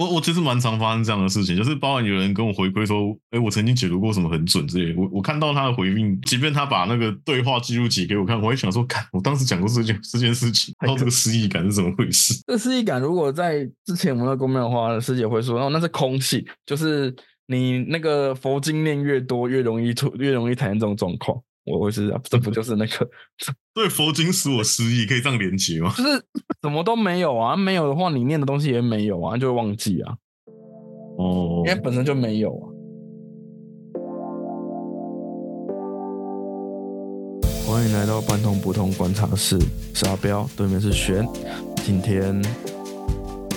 我我其实蛮常发生这样的事情，就是包含有人跟我回馈说，哎，我曾经解读过什么很准之类。我我看到他的回应，即便他把那个对话记录集给我看，我也想说，看我当时讲过这件这件事情，然后这个失忆感是怎么回事？这失忆感如果在之前我们的公庙的话，师姐会说，哦，那是空气，就是你那个佛经念越多，越容易出，越容易产生这种状况。我会是这不就是那个？对，佛经使我失忆，可以这样连接吗？就是什么都没有啊，没有的话，你念的东西也没有啊，就会忘记啊。哦，因为本身就没有啊。欢迎来到半通不通观察室，是阿彪，对面是玄。今天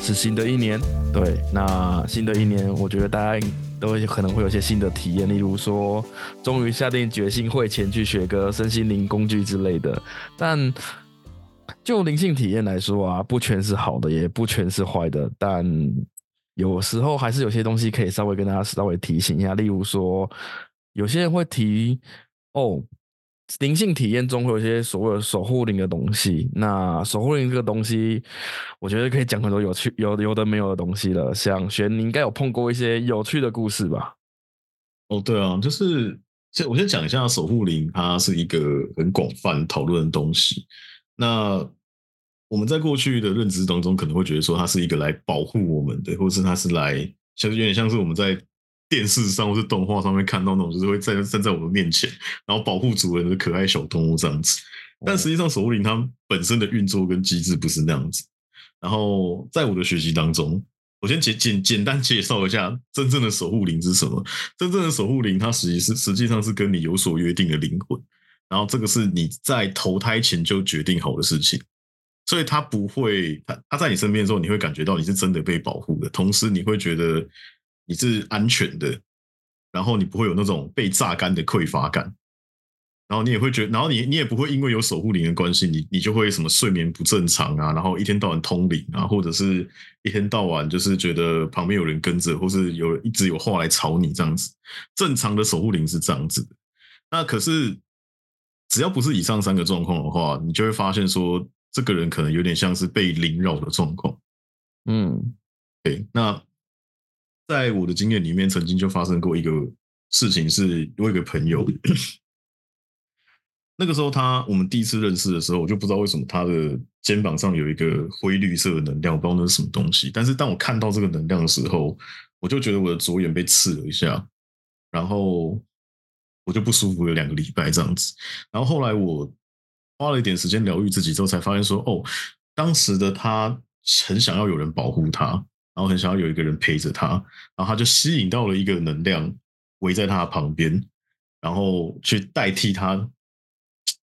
是新的一年，对，那新的一年，我觉得大家。都会可能会有些新的体验，例如说，终于下定决心会前去学个身心灵工具之类的。但就灵性体验来说啊，不全是好的，也不全是坏的。但有时候还是有些东西可以稍微跟大家稍微提醒一下，例如说，有些人会提哦。灵性体验中会有一些所谓的守护灵的东西。那守护灵这个东西，我觉得可以讲很多有趣、有有的没有的东西了。像玄，你应该有碰过一些有趣的故事吧？哦，对啊，就是先我先讲一下守护灵，它是一个很广泛讨论的东西。那我们在过去的认知当中，可能会觉得说它是一个来保护我们的，或者是它是来，像有点像是我们在。电视上或是动画上面看到那种，就是会站站在我们面前，然后保护主人的可爱小动物这样子。但实际上，守护灵它本身的运作跟机制不是那样子。然后在我的学习当中，我先简简简单介绍一下真正的守护灵是什么。真正的守护灵，它实际是实际上是跟你有所约定的灵魂。然后这个是你在投胎前就决定好的事情，所以它不会，它它在你身边的时候，你会感觉到你是真的被保护的，同时你会觉得。你是安全的，然后你不会有那种被榨干的匮乏感，然后你也会觉得，然后你你也不会因为有守护灵的关系，你你就会什么睡眠不正常啊，然后一天到晚通灵啊，或者是一天到晚就是觉得旁边有人跟着，或是有一直有话来吵你这样子。正常的守护灵是这样子的，那可是只要不是以上三个状况的话，你就会发现说，这个人可能有点像是被灵扰的状况。嗯，对，那。在我的经验里面，曾经就发生过一个事情，是我一个朋友，那个时候他我们第一次认识的时候，我就不知道为什么他的肩膀上有一个灰绿色的能量，我不知道那是什么东西。但是当我看到这个能量的时候，我就觉得我的左眼被刺了一下，然后我就不舒服了两个礼拜这样子。然后后来我花了一点时间疗愈自己之后，才发现说，哦，当时的他很想要有人保护他。然后很想要有一个人陪着他，然后他就吸引到了一个能量围在他的旁边，然后去代替他，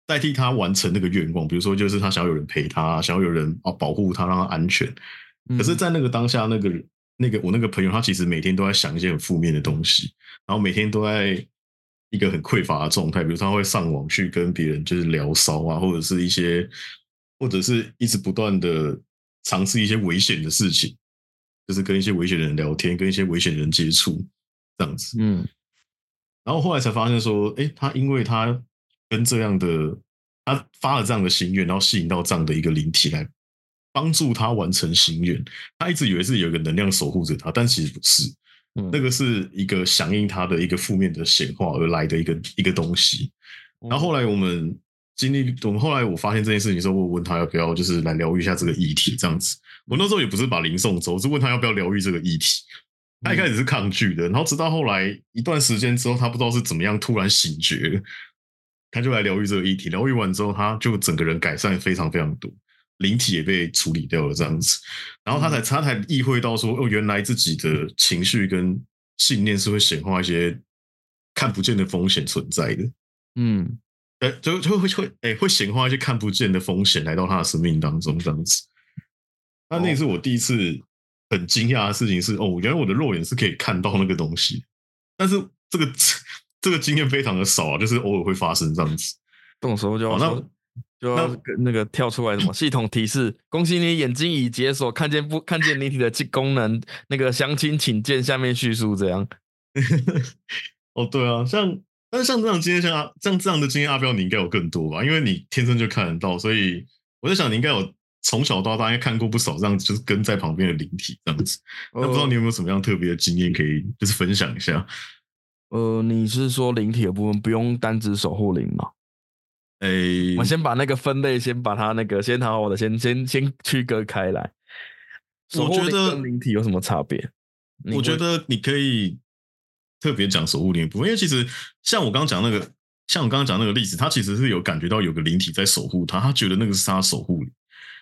代替他完成那个愿望。比如说，就是他想要有人陪他，想要有人啊保护他，让他安全。可是，在那个当下，那个那个我那个朋友，他其实每天都在想一些很负面的东西，然后每天都在一个很匮乏的状态。比如他会上网去跟别人就是聊骚啊，或者是一些，或者是一直不断的尝试一些危险的事情。就是跟一些危险的人聊天，跟一些危险的人接触，这样子。嗯，然后后来才发现说，哎，他因为他跟这样的，他发了这样的心愿，然后吸引到这样的一个灵体来帮助他完成心愿。他一直以为是有一个能量守护着他，但其实不是。那个是一个响应他的一个负面的显化而来的一个一个东西。然后后来我们经历，我们后来我发现这件事情时候，我问他要不要就是来疗愈一下这个议题，这样子。我那时候也不是把灵送走，我是问他要不要疗愈这个议题。他一开始是抗拒的，然后直到后来一段时间之后，他不知道是怎么样突然醒觉，他就来疗愈这个议题。疗愈完之后，他就整个人改善非常非常多，灵体也被处理掉了这样子。然后他才他才意会到说，哦，原来自己的情绪跟信念是会显化一些看不见的风险存在的。嗯，哎，就就会会哎会显化一些看不见的风险来到他的生命当中这样子。那那是我第一次很惊讶的事情是哦，原来我的肉眼是可以看到那个东西，但是这个这个经验非常的少啊，就是偶尔会发生这样子。这种时候就要那就要那个跳出来什么系统提示，恭喜你眼睛已解锁，看见不看见灵体的功能，那个详情请见下面叙述这样。哦，对啊，像但是像这样经验，像像这样的经验，阿彪你应该有更多吧？因为你天生就看得到，所以我在想你应该有。从小到大应该看过不少这样，就是跟在旁边的灵体这样子。那不知道你有没有什么样特别的经验可以就是分享一下？呃，你是说灵体的部分不用单指守护灵吗？诶，我先把那个分类，先把它那个先好好的先先先区隔开来。我觉得灵体有什么差别？我觉得你可以特别讲守护灵部分，因为其实像我刚刚讲那个，像我刚刚讲那个例子，他其实是有感觉到有个灵体在守护他，他觉得那个是他守护灵。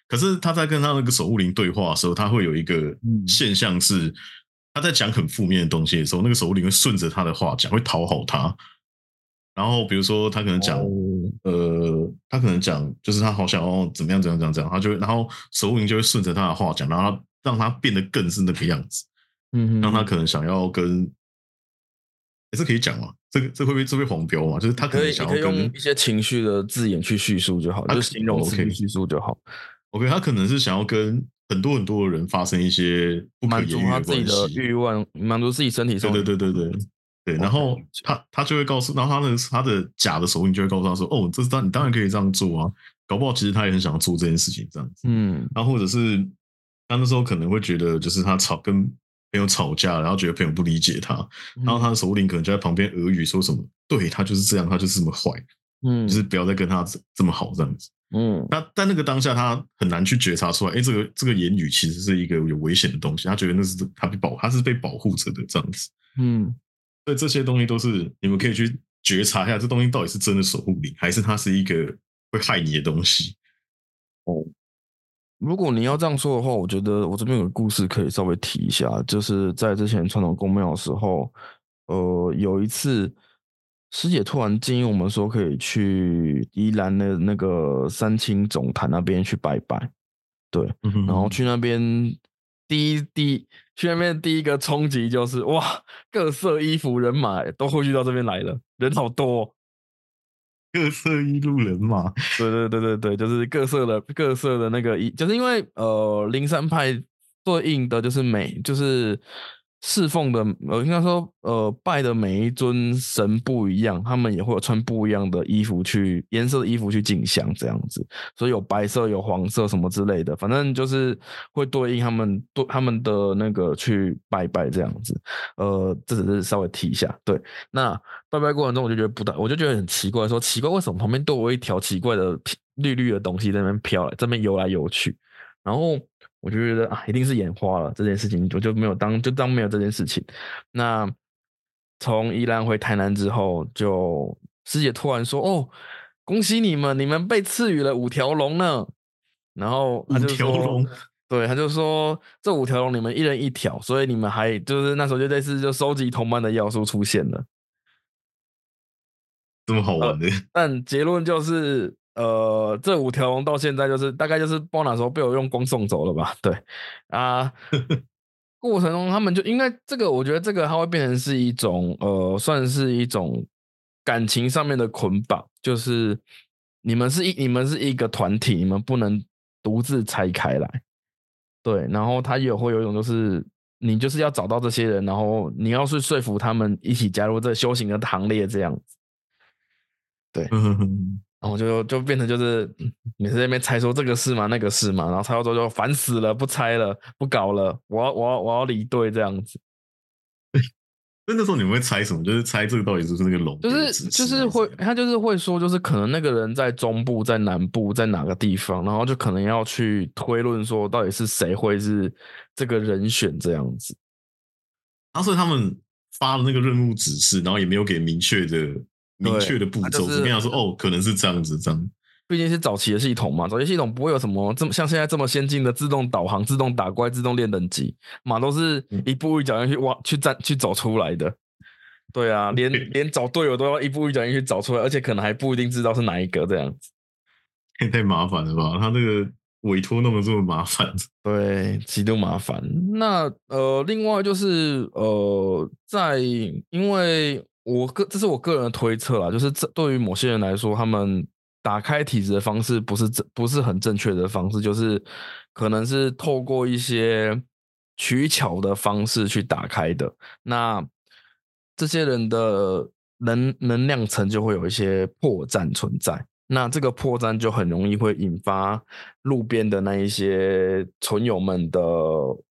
可是他在跟他那个守护灵对话的时候，他会有一个现象是，他在讲很负面的东西的时候，那个守护灵会顺着他的话讲，会讨好他。然后比如说他可能讲，呃，他可能讲就是他好想要怎么样怎样怎样怎样，他就然后守护灵就会顺着他的话讲，然后让他变得更是那个样子。嗯，让他可能想要跟，也是可以讲嘛，这个这会不会这会黄标嘛？就是他可能想要用一些情绪的字眼去叙述就好，就形容词叙述就好。OK，他可能是想要跟很多很多的人发生一些不满足他自己的欲望，满足自己身体上。对对对对对对。然后他他就会告诉，然后他的他的假的手印就会告诉他说：“哦，这是当你当然可以这样做啊。”搞不好其实他也很想要做这件事情这样子。嗯。然后或者是他那时候可能会觉得，就是他吵跟。朋友吵架，然后觉得朋友不理解他，然后他的首领可能就在旁边耳语说什么：“对他就是这样，他就是这么坏，嗯，就是不要再跟他这么好这样子。”嗯，那但那个当下他很难去觉察出来，哎，这个这个言语其实是一个有危险的东西，他觉得那是他被保，他是被保护着的这样子。嗯，所以这些东西都是你们可以去觉察一下，这东西到底是真的守护你，还是它是一个会害你的东西？哦。如果你要这样说的话，我觉得我这边有个故事可以稍微提一下，就是在之前传统公庙的时候，呃，有一次师姐突然建议我们说可以去宜兰的那个三清总坛那边去拜拜，对，然后去那边第一第去那边第一个冲击就是哇，各色衣服人马都汇聚到这边来了，人好多。各色一路人嘛，对对对对对，就是各色的各色的那个一，就是因为呃，灵山派对应的就是美，就是。侍奉的呃，应该说呃，拜的每一尊神不一样，他们也会有穿不一样的衣服去颜色的衣服去敬香这样子，所以有白色、有黄色什么之类的，反正就是会对应他们对他们的那个去拜拜这样子。呃，这只是稍微提一下。对，那拜拜过程中我就觉得不大，我就觉得很奇怪，说奇怪为什么旁边都有一条奇怪的 绿绿的东西在那边飘来，这边游来游去，然后。我就觉得啊，一定是眼花了这件事情，我就没有当就当没有这件事情。那从宜兰回台南之后，就师姐突然说：“哦，恭喜你们，你们被赐予了五条龙呢。”然后他就说：“对，他就说这五条龙你们一人一条，所以你们还就是那时候就类似就收集同伴的要素出现了，这么好玩的。但结论就是。”呃，这五条龙到现在就是大概就是包哪时候被我用光送走了吧？对啊，过程中他们就应该这个，我觉得这个它会变成是一种呃，算是一种感情上面的捆绑，就是你们是一你们是一个团体，你们不能独自拆开来。对，然后他也会有一种就是你就是要找到这些人，然后你要去说服他们一起加入这修行的行列，这样子。对。然后就就变成就是每次在那边猜说这个是吗那个是吗，然后猜到之后就烦死了，不猜了，不搞了，我要我要我要离队这样子。那那时候你们会猜什么？就是猜这个到底是不是那个龙？就是就是会他就是会说，就是可能那个人在中部，在南部，在哪个地方，然后就可能要去推论说到底是谁会是这个人选这样子。然后所以他们发了那个任务指示，然后也没有给明确的。明确的步骤，只跟他说哦，可能是这样子，这样。毕竟是早期的系统嘛，早期系统不会有什么这么像现在这么先进的自动导航、自动打怪、自动练等级，嘛都是一步一脚印去挖、去站、去走出来的。对啊，连 连找队友都要一步一脚印去找出来，而且可能还不一定知道是哪一个这样子。太麻烦了吧？他那个委托弄得这么麻烦，对，极度麻烦。那呃，另外就是呃，在因为。我个这是我个人的推测啦，就是这对于某些人来说，他们打开体质的方式不是正不是很正确的方式，就是可能是透过一些取巧的方式去打开的。那这些人的能能量层就会有一些破绽存在。那这个破绽就很容易会引发路边的那一些存友们的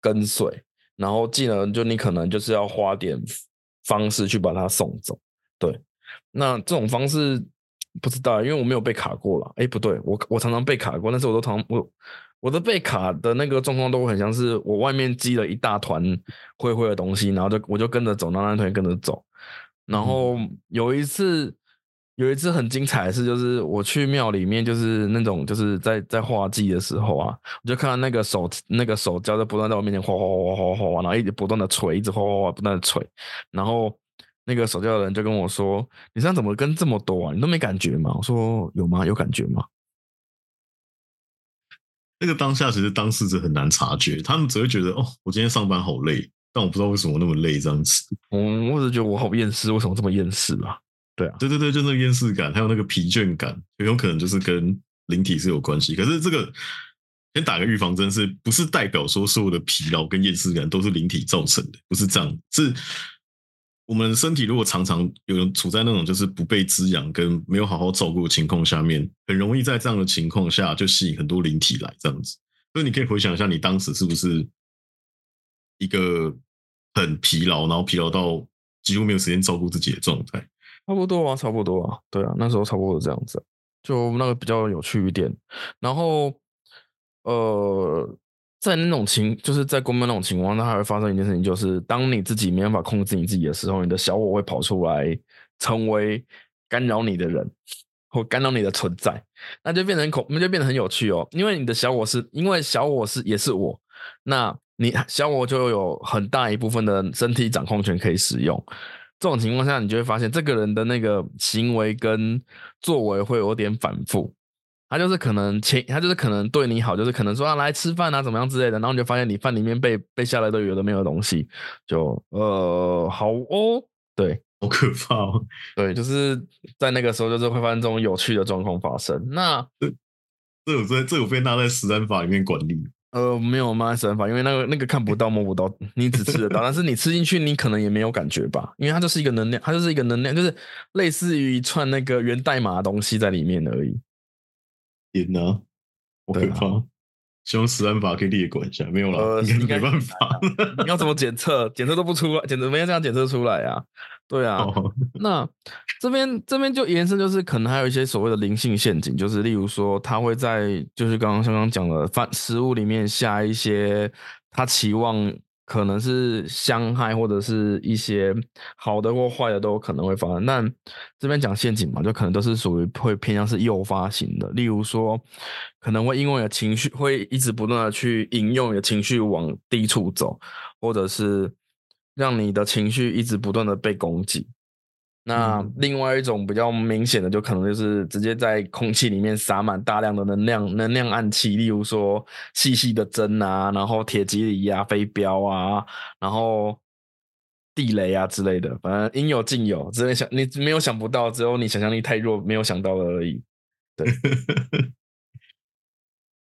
跟随，然后进而就你可能就是要花点方式去把它送走。对，那这种方式不知道，因为我没有被卡过了。哎，不对，我我常常被卡过，但是我都常我我的被卡的那个状况都很像是我外面积了一大团灰灰的东西，然后就我就跟着走，那那团跟着走。然后有一次有一次很精彩的事，就是我去庙里面，就是那种就是在在画技的时候啊，我就看到那个手那个手胶在不断在我面前哗哗哗哗哗哗，然后一直不断的锤，一直哗哗哗不断的锤，然后。那个手胶的人就跟我说：“你身上怎么跟这么多啊？你都没感觉吗？”我说：“有吗？有感觉吗？”那个当下其实当事者很难察觉，他们只会觉得：“哦，我今天上班好累，但我不知道为什么那么累。”这样子，嗯，我只觉得我好厌世，为什么这么厌世啊？对啊，对对对，就那个厌世感，还有那个疲倦感，有有可能就是跟灵体是有关系。可是这个先打个预防针，是不是代表说所有的疲劳跟厌世感都是灵体造成的？不是这样，是。我们身体如果常常有人处在那种就是不被滋养跟没有好好照顾的情况下面，很容易在这样的情况下就吸引很多灵体来这样子。所以你可以回想一下，你当时是不是一个很疲劳，然后疲劳到几乎没有时间照顾自己的状态？差不多啊，差不多啊，对啊，那时候差不多这样子，就那个比较有趣一点。然后，呃。在那种情，就是在公庙那种情况，那还会发生一件事情，就是当你自己没办法控制你自己的时候，你的小我会跑出来，成为干扰你的人，或干扰你的存在，那就变成恐，那就变得很有趣哦。因为你的小我是，因为小我是也是我，那你小我就有很大一部分的身体掌控权可以使用。这种情况下，你就会发现这个人的那个行为跟作为会有点反复。他就是可能前，他就是可能对你好，就是可能说啊来吃饭啊怎么样之类的，然后你就发现你饭里面被被下来都有的没有东西，就呃好哦，对，好可怕哦，对，就是在那个时候就是会发生这种有趣的状况发生。那这这有这这有被纳在食安法里面管理？呃，没有纳在食安法，因为那个那个看不到摸不到，你只吃得到，但是你吃进去你可能也没有感觉吧，因为它就是一个能量，它就是一个能量，就是类似于一串那个源代码的东西在里面而已。天哪，我可怕！希望死安法可以列管一下，没有了，应该没办法。你要怎么检测？检测都不出来，检测没有这样检测出来啊？对啊。那这边这边就延伸，就是可能还有一些所谓的灵性陷阱，就是例如说，他会在就是刚刚刚刚讲的饭食物里面下一些他期望。可能是伤害或者是一些好的或坏的都有可能会发生。但这边讲陷阱嘛，就可能都是属于会偏向是诱发型的。例如说，可能会因为情绪会一直不断的去引诱你的情绪往低处走，或者是让你的情绪一直不断的被攻击。那另外一种比较明显的，就可能就是直接在空气里面撒满大量的能量能量暗器，例如说细细的针啊，然后铁蒺藜啊、飞镖啊，然后地雷啊之类的，反正应有尽有。只能想你没有想不到，只有你想象力太弱，没有想到的而已。对，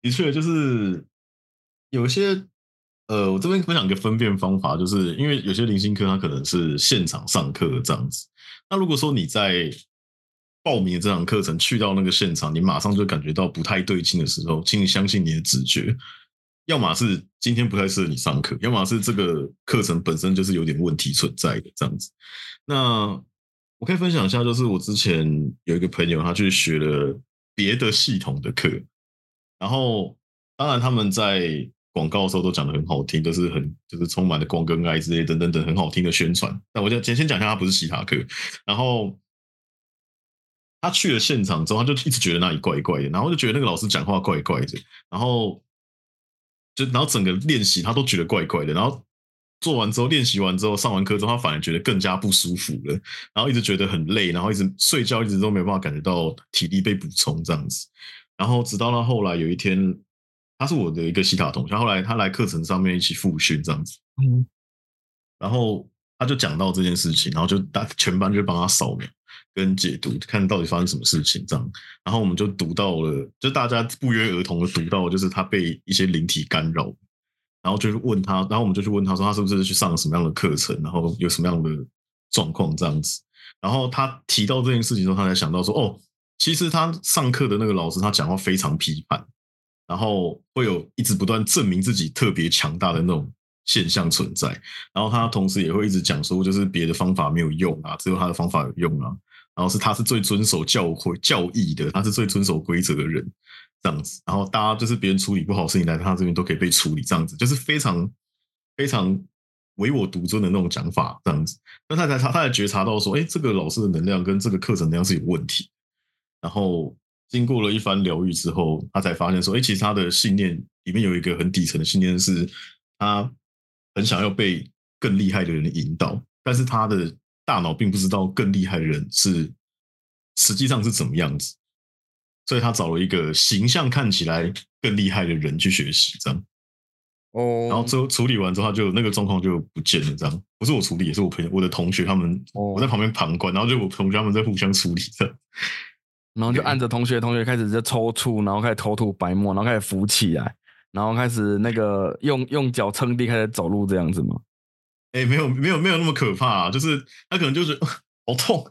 的确就是有些。呃，我这边分享一个分辨方法，就是因为有些零星课它可能是现场上课这样子。那如果说你在报名这堂课程去到那个现场，你马上就感觉到不太对劲的时候，请你相信你的直觉，要么是今天不太适合你上课，要么是这个课程本身就是有点问题存在的这样子。那我可以分享一下，就是我之前有一个朋友，他去学了别的系统的课，然后当然他们在。广告的时候都讲的很好听，都是很就是充满了光跟爱之类等等等很好听的宣传。那我就先先讲一下，他不是其他课。然后他去了现场之后，他就一直觉得那里怪怪的，然后就觉得那个老师讲话怪怪的，然后就然后整个练习他都觉得怪怪的。然后做完之后，练习完之后，上完课之后，他反而觉得更加不舒服了，然后一直觉得很累，然后一直睡觉，一直都没办法感觉到体力被补充这样子。然后直到他后来有一天。他是我的一个西塔同学，后来他来课程上面一起复训这样子，嗯，然后他就讲到这件事情，然后就大全班就帮他扫描跟解读，看到底发生什么事情这样，然后我们就读到了，就大家不约而同的读到，就是他被一些灵体干扰，然后就是问他，然后我们就去问他说，他是不是去上了什么样的课程，然后有什么样的状况这样子，然后他提到这件事情之后，他才想到说，哦，其实他上课的那个老师，他讲话非常批判，然后会有一直不断证明自己特别强大的那种现象存在。然后他同时也会一直讲说，就是别的方法没有用啊，只有他的方法有用啊。然后是他是最遵守教会教义的，他是最遵守规则的人，这样子。然后大家就是别人处理不好事情来他这边都可以被处理，这样子就是非常非常唯我独尊的那种讲法，这样子。那他才他他才觉察到说，哎，这个老师的能量跟这个课程能量是有问题。然后经过了一番疗愈之后，他才发现说，哎，其实他的信念里面有一个很底层的信念，是他很想要被更厉害的人引导，但是他的。大脑并不知道更厉害的人是实际上是怎么样子，所以他找了一个形象看起来更厉害的人去学习，这样。哦。然后之后处理完之后，他就那个状况就不见了，这样。不是我处理，也是我朋友、我的同学他们，我在旁边旁观，然后就我同学他们在互相处理这样。然后就按着同学，同学开始在抽搐，然后开始口吐白沫，然后开始浮起来，然后开始那个用用脚撑地，开始走路这样子吗？哎，没有没有没有那么可怕，就是他可能就是好痛，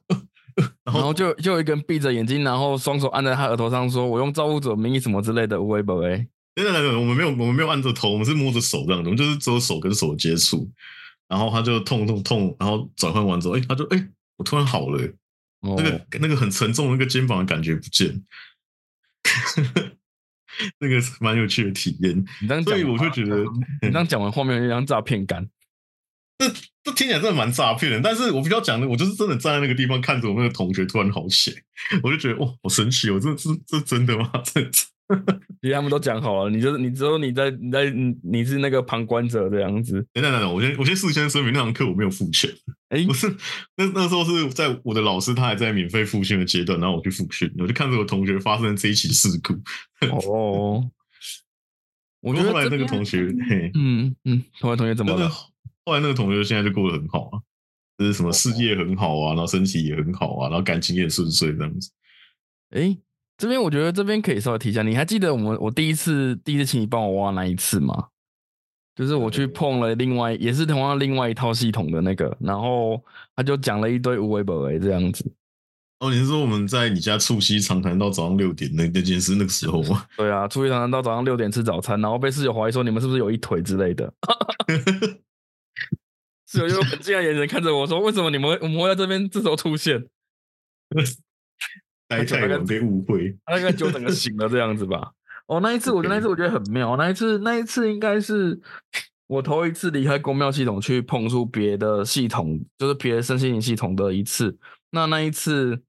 然后就就有一个人闭着眼睛，然后双手按在他额头上，说我用造物者名义什么之类的，微博哎，对对对，我们没有我们没有按着头，我们是摸着手这样子，我们就是只有手跟手接触，然后他就痛痛痛，然后转换完之后，哎，他就哎，我突然好了，那个那个很沉重那个肩膀的感觉不见，那个蛮有趣的体验。所以我就觉得，你刚讲完画面有一张诈骗感。这这听起来真的蛮诈骗的，但是我比较讲的，我就是真的站在那个地方看着我那个同学突然好险，我就觉得哇，好神奇哦，这这这真的吗？这 其实他们都讲好了，你就是你只有你在你在你你是那个旁观者这样子。等等等等，我先我先事先声明，那堂课我没有付钱，哎，不是那那时候是在我的老师他还在免费复训的阶段，然后我去复训，我就看着我同学发生这一起事故。哦，我觉得后来那个同学，嗯嗯，后来同学怎么了？后来那个同学现在就过得很好啊，就是什么事业很好啊，然后身体也很好啊，然后感情也顺遂这样子。哎，这边我觉得这边可以稍微提一下，你还记得我们我第一次第一次请你帮我挖那一次吗？就是我去碰了另外也是同样另外一套系统的那个，然后他就讲了一堆无为不为这样子。哦，你是说我们在你家促膝长谈到早上六点那那件事那个时候吗？对啊，促膝长谈到早上六点吃早餐，然后被室友怀疑说你们是不是有一腿之类的。室友用很惊讶眼神看着我说：“为什么你们我们会在这边这时候出现？”太太被误会，他应该就整个醒了这样子吧。哦，那一次我 觉得那一次我觉得很妙，那一次那一次应该是我头一次离开公庙系统去碰触别的系统，就是别的身心灵系统的一次。那那一次，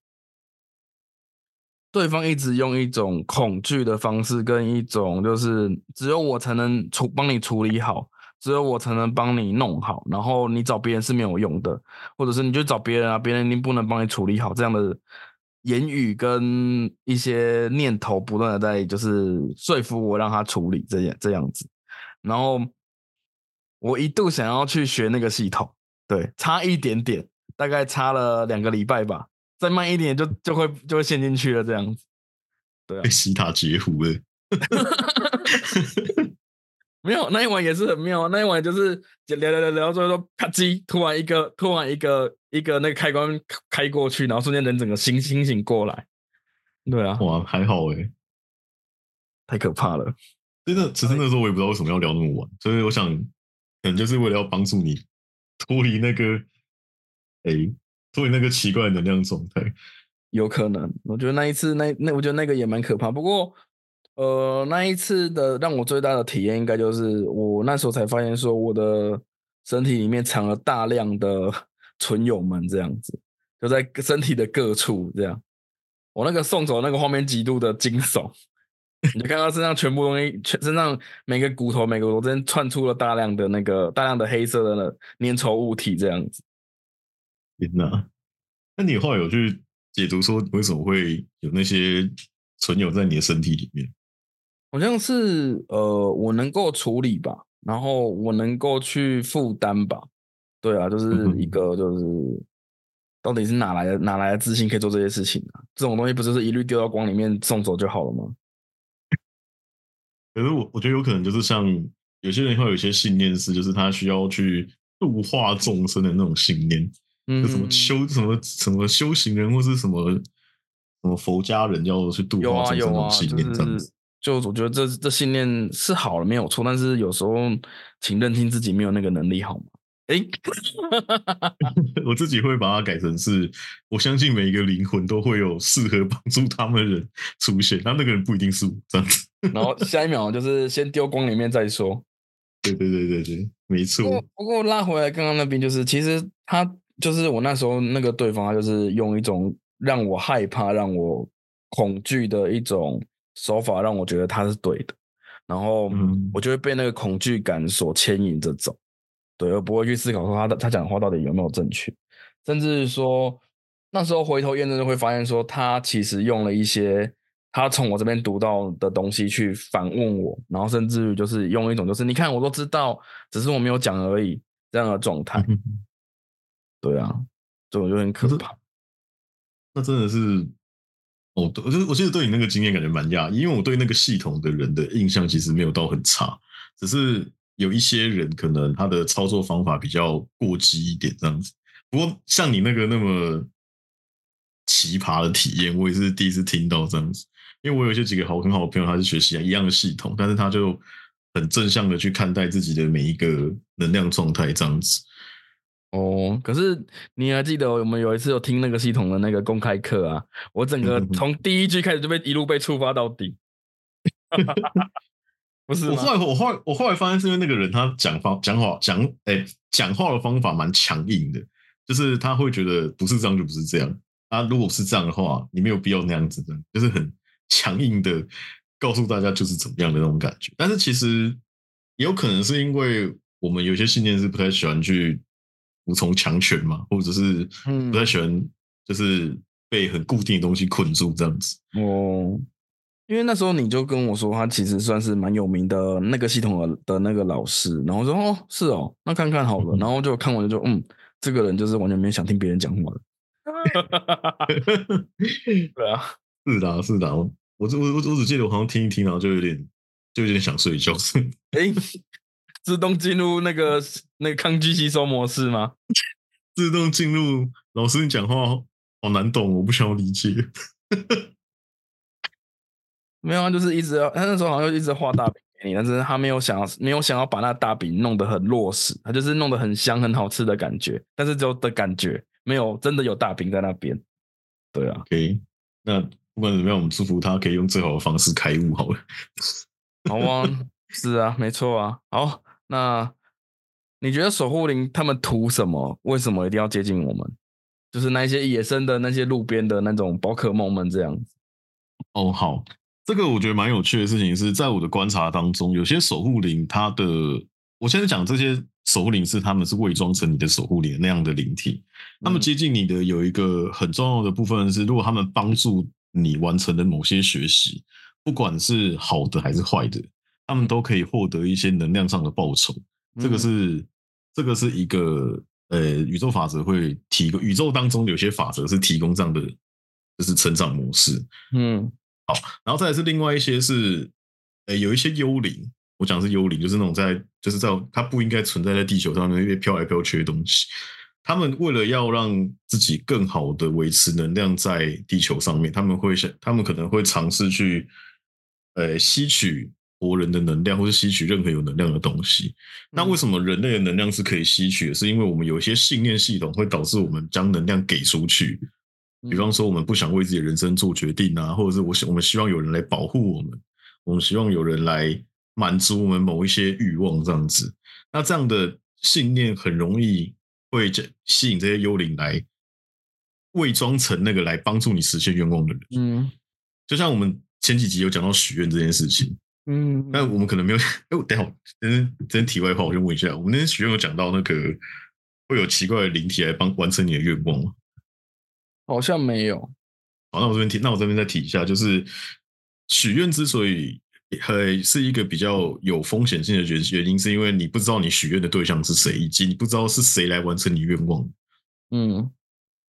对方一直用一种恐惧的方式，跟一种就是只有我才能处帮你处理好。只有我才能帮你弄好，然后你找别人是没有用的，或者是你就找别人啊，别人一定不能帮你处理好。这样的言语跟一些念头不断的在就是说服我让他处理这样这样子，然后我一度想要去学那个系统，对，差一点点，大概差了两个礼拜吧，再慢一点就就会就会陷进去了这样子，对啊，西塔截胡了。没有那一晚也是很妙啊，那一晚就是聊聊聊聊，最后说啪叽，突然一个突然一个一个那个开关开过去，然后瞬间人整个醒清醒过来。对啊，哇，还好哎，太可怕了。真的，其实那时候我也不知道为什么要聊那么晚，所以我想可能就是为了要帮助你脱离那个哎脱离那个奇怪的能量状态。有可能，我觉得那一次那那我觉得那个也蛮可怕，不过。呃，那一次的让我最大的体验，应该就是我那时候才发现，说我的身体里面藏了大量的 存友们，这样子就在身体的各处，这样。我那个送走那个画面极度的惊悚，你看到身上全部东西，全身上每个骨头、每个骨头之间窜出了大量的那个大量的黑色的粘稠物体，这样子。天哪！那你后来有去解读说，为什么会有那些存有在你的身体里面？好像是呃，我能够处理吧，然后我能够去负担吧，对啊，就是一个就是到底是哪来的哪来的自信可以做这些事情啊？这种东西不就是一律丢到光里面送走就好了吗？可是我我觉得有可能就是像有些人会有一些信念是，就是他需要去度化众生的那种信念，就什么修什么什么修行人或是什么什什么佛家人要去度化众生那种啊有啊，信念这样子。就我觉得这这信念是好了没有错，但是有时候请认清自己没有那个能力好吗？哎，我自己会把它改成是，我相信每一个灵魂都会有适合帮助他们的人出现，那那个人不一定是我这样子。然后下一秒就是先丢光里面再说。对对对对对，没错不。过不过拉回来刚刚那边，就是其实他就是我那时候那个对方，他就是用一种让我害怕、让我恐惧的一种手法，让我觉得他是对的，然后嗯我就会被那个恐惧感所牵引着走，对，而不会去思考说他的他讲的话到底有没有正确，甚至说那时候回头验证就会发现说他其实用了一些。他从我这边读到的东西去反问我，然后甚至于就是用一种就是你看我都知道，只是我没有讲而已这样的状态。嗯对啊，这种就很可怕。那真的是，我我就我其实对你那个经验感觉蛮讶异，因为我对那个系统的人的印象其实没有到很差，只是有一些人可能他的操作方法比较过激一点这样子。不过像你那个那么奇葩的体验，我也是第一次听到这样子。因为我有一些几个好很好的朋友，他是学习一样的系统，但是他就很正向的去看待自己的每一个能量状态这样子。哦，可是你还记得我们有一次有听那个系统的那个公开课啊？我整个从第一句开始就被一路被触发到底，不是？我后来我后来我后来发现是因为那个人他讲方讲话讲哎讲话的方法蛮强硬的，就是他会觉得不是这样就不是这样。啊，如果是这样的话，你没有必要那样子的，就是很强硬的告诉大家就是怎么样的那种感觉。但是其实也有可能是因为我们有些信念是不太喜欢去服从强权嘛，或者是嗯不太喜欢就是被很固定的东西困住这样子。哦，因为那时候你就跟我说，他其实算是蛮有名的那个系统的的那个老师，然后我说哦是哦，那看看好了，嗯然后就看完就嗯，这个人就是完全没想听别人讲话的。对啊，是的啊，是的啊，我我我我我只记得我好像听一听，然后就有点就有点想睡觉。诶，自动进入那个那个抗拒吸收模式吗？自动进入老师你讲话好难懂，我不想要理解。没有啊，就是一直要，他那时候好像就一直画大饼给你，但是他没有想要没有想要把那大饼弄得很落实，他就是弄得很香很好吃的感觉，但是只有的感觉，没有真的有大饼在那边。对啊，OK，那不管怎么样，我们祝福他可以用最好的方式开悟好了。好啊，是啊，没错啊。好，那你觉得守护灵他们图什么？为什么一定要接近我们？就是那一些野生的那些路边的那种宝可梦们这样子。哦，好，这个我觉得蛮有趣的事情是在我的观察当中，有些守护灵它的，我现在讲这些守护灵是他们是伪装成你的守护灵那样的灵体，他们嗯接近你的有一个很重要的部分是，如果他们帮助你完成了某些学习，不管是好的还是坏的，他们都可以获得一些能量上的报酬。这个嗯是这个是一个呃宇宙法则会提供，宇宙当中有些法则是提供这样的就是成长模式。嗯好然后再来是另外一些是，呃，有一些幽灵，我讲的是幽灵，就是那种在就是在它不应该存在在地球上面因为飘来飘去的东西。他们为了要让自己更好的维持能量在地球上面，他们会想，他们可能会尝试去，呃，吸取活人的能量，或是吸取任何有能量的东西。那为什么人类的能量是可以吸取的？是因为我们有一些信念系统会导致我们将能量给出去。比方说，我们不想为自己的人生做决定啊，或者是我希我们希望有人来保护我们，我们希望有人来满足我们某一些欲望，这样子。那这样的信念很容易会吸引这些幽灵来伪装成那个来帮助你实现愿望的人。嗯就像我们前几集有讲到许愿这件事情，嗯，但我们可能没有。哎，我等一下，真真题外话，我先问一下，我们那天许愿有讲到那个会有奇怪的灵体来帮完成你的愿望吗？好像没有。好，那我这边提，那我这边再提一下，就是许愿之所以呃是一个比较有风险性的原原因，是因为你不知道你许愿的对象是谁，以及你不知道是谁来完成你愿望。嗯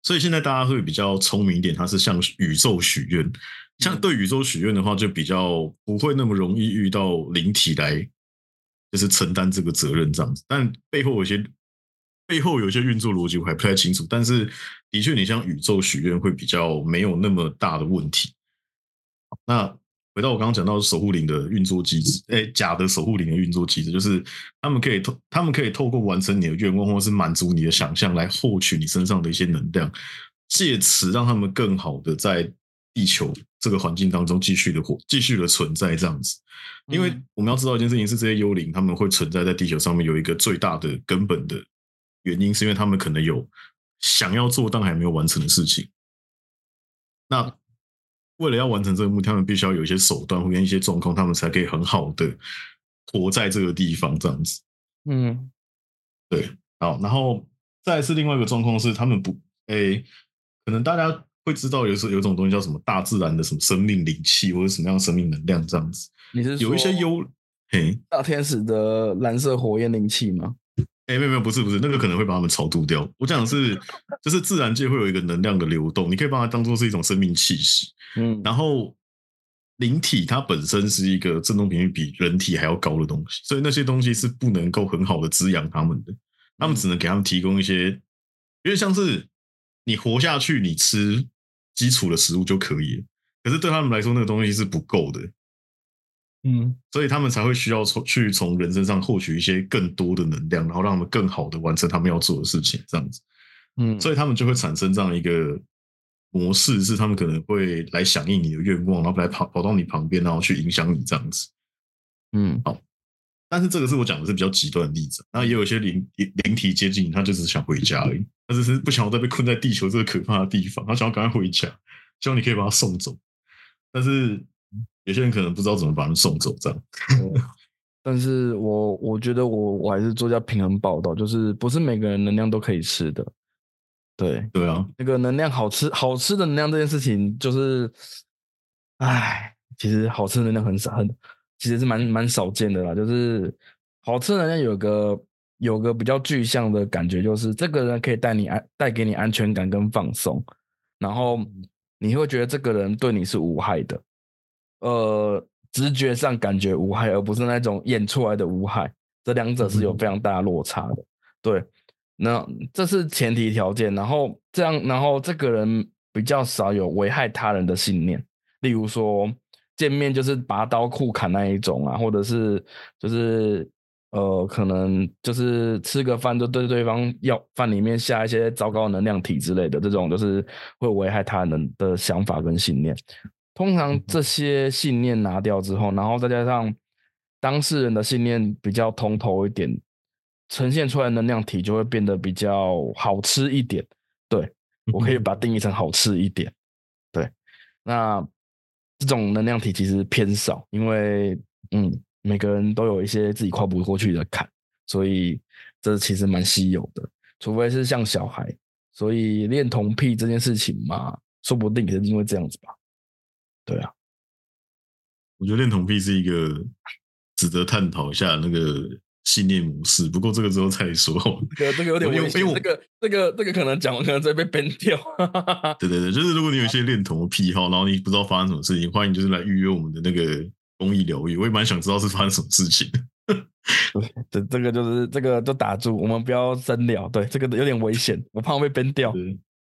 所以现在大家会比较聪明一点，它是向宇宙许愿。像对宇宙许愿的话，就比较不会那么容易遇到灵体来，就是承担这个责任这样子。但背后有些背后有一些运作逻辑我还不太清楚，但是的确，你像宇宙许愿会比较没有那么大的问题。那回到我刚刚讲到守护灵的运作机制，哎，假的守护灵的运作机制就是他们可以透，他们可以透过完成你的愿望，或是满足你的想象，来获取你身上的一些能量，借此让他们更好的在地球这个环境当中继续的活，继续的存在这样子。因为我们要知道一件事情是，这些幽灵他们会存在在地球上面，有一个最大的根本的。原因是因为他们可能有想要做但还没有完成的事情。那为了要完成这个目的，他们必须要有一些手段或一些状况，他们才可以很好的活在这个地方这样子。嗯，对。好，然后再是另外一个状况是，他们不诶，可能大家会知道，有时候有种东西叫什么大自然的什么生命灵气或者什么样的生命能量这样子。你是有一些幽嘿大天使的蓝色火焰灵气吗？哎，没有没有，不是不是，那个可能会把他们超度掉。我讲的是，就是自然界会有一个能量的流动，你可以把它当做是一种生命气息。嗯，然后灵体它本身是一个振动频率比人体还要高的东西，所以那些东西是不能够很好的滋养他们的，他们只能给他们提供一些，因为像是你活下去，你吃基础的食物就可以了，可是对他们来说，那个东西是不够的。嗯，所以他们才会需要从去从人身上获取一些更多的能量，然后让他们更好的完成他们要做的事情，这样子。嗯，所以他们就会产生这样一个模式，是他们可能会来响应你的愿望，然后来跑跑到你旁边，然后去影响你这样子。嗯，好。但是这个是我讲的是比较极端的例子，那也有一些灵灵体接近，他就只是想回家而已，他只是不想要再被困在地球这个可怕的地方，他想要赶快回家，希望你可以把他送走。但是。有些人可能不知道怎么把人送走，这样。但是我我觉得我我还是做一下平衡报道，就是不是每个人能量都可以吃的。对对啊，那个能量好吃好吃的能量这件事情，就是，唉，其实好吃的能量很少，很其实是蛮蛮少见的啦。就是好吃的能量有个有个比较具象的感觉，就是这个人可以带你安带给你安全感跟放松，然后你会觉得这个人对你是无害的。呃，直觉上感觉无害，而不是那种演出来的无害，这两者是有非常大落差的。对，那这是前提条件。然后这样，然后这个人比较少有危害他人的信念，例如说见面就是拔刀酷砍那一种啊，或者是就是呃，可能就是吃个饭就对对方要饭里面下一些糟糕能量体之类的，这种就是会危害他人的想法跟信念。通常这些信念拿掉之后，然后再加上当事人的信念比较通透一点，呈现出来能量体就会变得比较好吃一点。对我可以把定义成好吃一点。对，那这种能量体其实偏少，因为嗯，每个人都有一些自己跨不过去的坎，所以这其实蛮稀有的。除非是像小孩，所以恋童癖这件事情嘛，说不定也是因为这样子吧。对啊，我觉得恋童癖是一个值得探讨一下那个信念模式。不过这个之后再说。这个这个有点危险。这个这个这个可能讲完可能再被 ban 掉。对对对，就是如果你有一些恋童的癖好，然后你不知道发生什么事情，欢迎就是来预约我们的那个公益流域。我也蛮想知道是发生什么事情。对，这这个就是这个就打住，我们不要深聊。对，这个有点危险，我怕我被 ban 掉。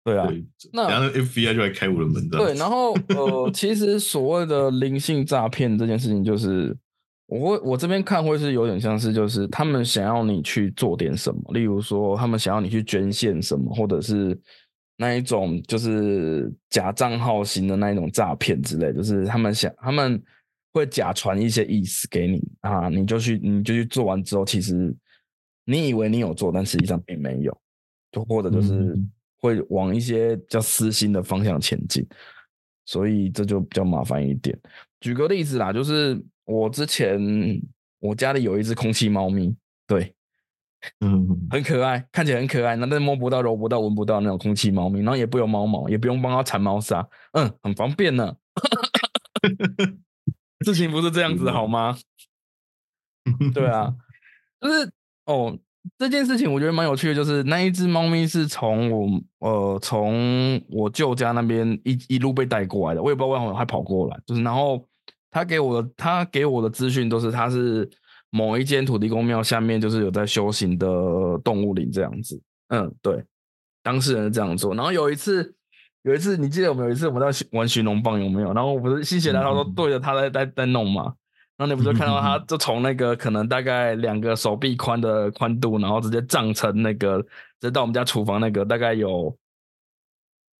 对啊，那然后 FBI 就来开我的门的。对，然后 呃，其实所谓的灵性诈骗这件事情，就是我会我这边看会是有点像是，就是他们想要你去做点什么，例如说他们想要你去捐献什么，或者是那一种就是假账号型的那一种诈骗之类，就是他们想他们会假传一些意思给你啊，你就去你就去做完之后，其实你以为你有做，但实际上并没有，就或者就是。会往一些叫私心的方向前进，所以这就比较麻烦一点。举个例子啦，就是我之前我家里有一只空气猫咪，对，嗯，很可爱，看起来很可爱，那但摸不到、揉不到、闻不到那种空气猫咪，然后也不用猫毛，也不用帮它铲猫砂，嗯，很方便呢。事情不是这样子好吗？对啊，就是哦。这件事情我觉得蛮有趣的，就是那一只猫咪是从我呃从我舅家那边一一路被带过来的，我也不知道为什么还跑过来。就是然后他给我的他给我的资讯都是他是某一间土地公庙下面就是有在修行的动物灵这样子。嗯，对，当事人是这样做。然后有一次，有一次你记得我们有一次我们在玩寻龙棒有没有？然后我不是心血来潮说对着他在在在弄嘛，然后你不就看到他就从那个可能大概两个手臂宽的宽度，然后直接胀成那个，直接到我们家厨房那个大概有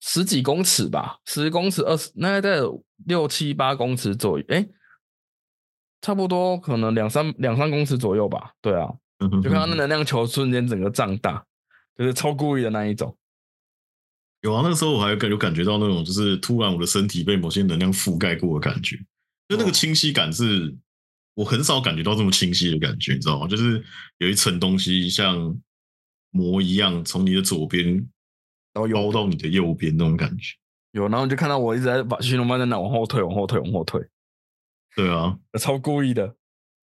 十几公尺吧，十公尺二十，那大概有六七八公尺左右，哎，差不多可能两三两三公尺左右吧。对啊，就看到那能量球瞬间整个胀大，就是超故意的那一种。有啊，那个时候我还有感有感觉到那种，就是突然我的身体被某些能量覆盖过的感觉，就那个哦清晰感是我很少感觉到这么清晰的感觉，你知道吗？就是有一层东西像膜一样从你的左边然后有包到你的右边那种感觉。有，然后你就看到我一直在把寻龙班在那往后退，往后退，往后退，对啊，超故意的。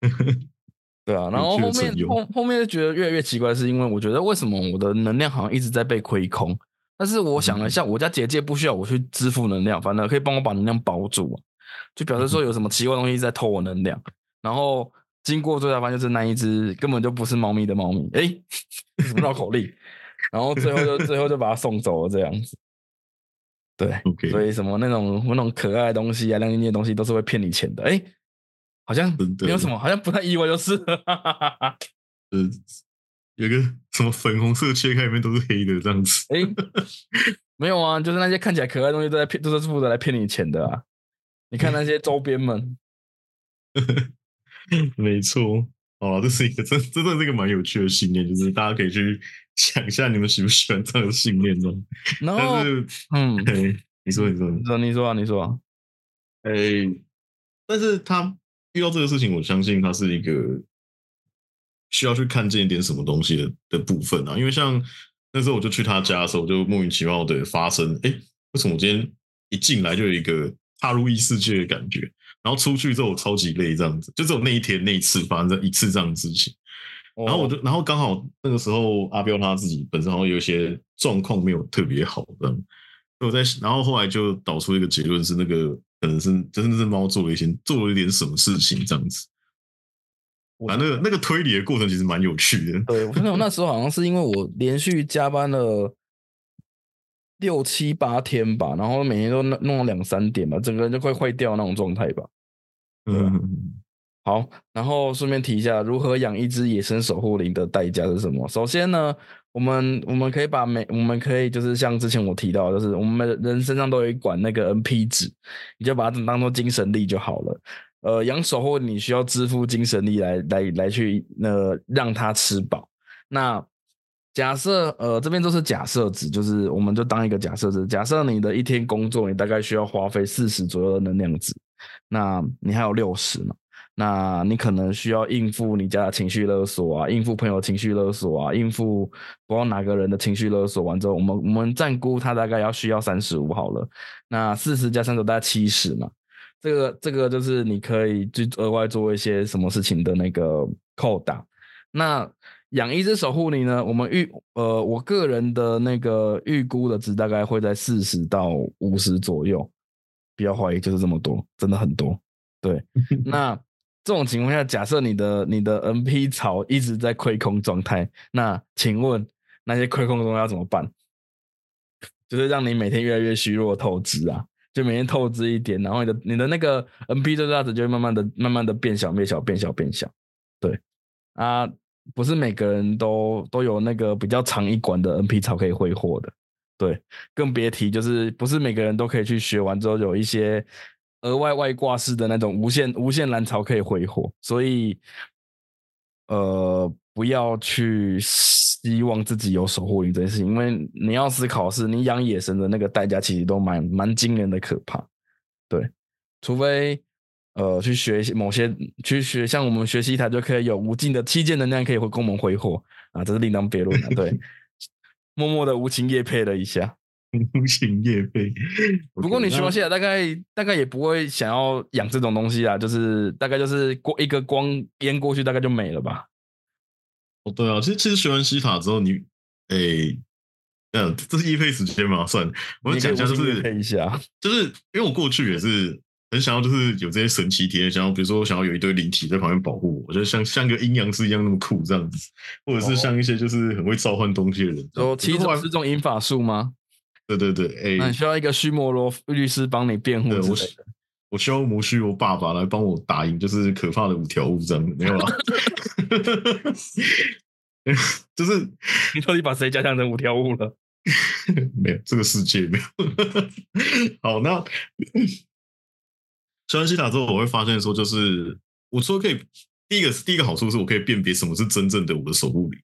对啊，然后后面后后面就觉得越来越奇怪，是因为我觉得为什么我的能量好像一直在被亏空？但是我想了一下，我家结界不需要我去支付能量，反正可以帮我把能量保住啊，就表示说有什么奇怪东西在偷我能量。然后经过最大发现，就是那一只根本就不是猫咪的猫咪，哎，什么绕口令？然后最后就最后就把它送走了，这样子。对 所以什么那种那种可爱的东西啊、亮晶晶的东西都是会骗你钱的。哎，好像没有什么，好像不太意外，就是 有个什么粉红色切开里面都是黑的这样子。哎，没有啊，就是那些看起来可爱的东西都在骗，都是负责来骗你钱的啊。你看那些周边们，没错，哦，这是一个真真的是一个蛮有趣的信念，就是大家可以去想一下你们喜不喜欢这样的信念呢？然后嗯，对你说，你说，你说你说啊，你说啊，哎、但是他遇到这个事情，我相信他是一个需要去看见一点什么东西的的部分啊。因为像那时候我就去他家的时候，我就莫名其妙的发生，哎、为什么我今天一进来就有一个踏入异世界的感觉，然后出去之后我超级累这样子，就只有那一天那一次发生一次这样的事情。然后我就，然后刚好那个时候阿彪他自己本身好像有一些状况没有特别好这样，所以我在，然后后来就导出一个结论是那个可能是真的是猫做了一些做了一点什么事情这样子。我啊，那个那个推理的过程其实蛮有趣的。对，我那时候好像是因为我连续加班了六七八天吧，然后每天都弄弄到两三点吧，整个人就快坏掉那种状态吧。嗯，好，然后顺便提一下，如何养一只野生守护灵的代价是什么？首先呢，我们我们可以把每我们可以就是像之前我提到，就是我们人身上都有一管那个 NP 值，你就把它当做精神力就好了。呃，养守护你需要支付精神力来来来去呃让它吃饱。那假设呃这边都是假设值，就是我们就当一个假设值。假设你的一天工作，你大概需要花费四十左右的能量值，那你还有六十嘛？那你可能需要应付你家的情绪勒索啊，应付朋友情绪勒索啊，应付不知道哪个人的情绪勒索完之后，我们我们暂估它大概要需要三十五好了。那四十加三十大概七十嘛，这个这个就是你可以去额外做一些什么事情的那个扣打。那养一只守护灵呢，我们预呃我个人的那个预估的值大概会在四十到五十左右，不要怀疑就是这么多，真的很多。对，那这种情况下，假设你的你的 NP 槽一直在亏空状态，那请问那些亏空的东西要怎么办？就是让你每天越来越虚弱透支啊，就每天透支一点，然后你的你的那个 NP 最大值就会慢慢的慢慢的变小变小变小变小。对啊，不是每个人都都有那个比较长一管的 NP 槽可以挥霍的。对，更别提就是不是每个人都可以去学完之后有一些额外外挂式的那种无限无限蓝槽可以挥霍，所以呃不要去希望自己有守护灵这件事情，因为你要思考的是你养野生的那个代价其实都蛮蛮惊人的可怕，对，除非呃去学一些某些去学像我们学习一台就可以有无尽的七件能量可以会供我们挥霍啊，这是另当别论了，对，默默的无情夜配了一下。无情夜配。不过你学完下来，大概大概也不会想要养这种东西啊，就是大概就是过一个光淹过去，大概就没了吧。哦，对啊，其实其实学完西塔之后，你诶，嗯，这是一配时间嘛？算了，我就讲一下，就是配一下，就是因为我过去也是很想要就是有这些神奇体验，想要比如说我想要有一堆灵体在旁边保护我，我觉得像像个阴阳师一样那么酷这样子，或者是像一些就是很会召唤东西的人。哦，其实是这种引法术吗？对对对，哎，那你需要一个须摩罗律师帮你辩护之类的。我需要摩须我爸爸来帮我打赢，就是可怕的五条悟这样子，没有啊？就是 你到底把谁加强成五条悟了？没有，这个世界没有。好，那学完西塔之后，我会发现说，就是我说可以，第一个第一个好处是我可以辨别什么是真正的我的守护灵。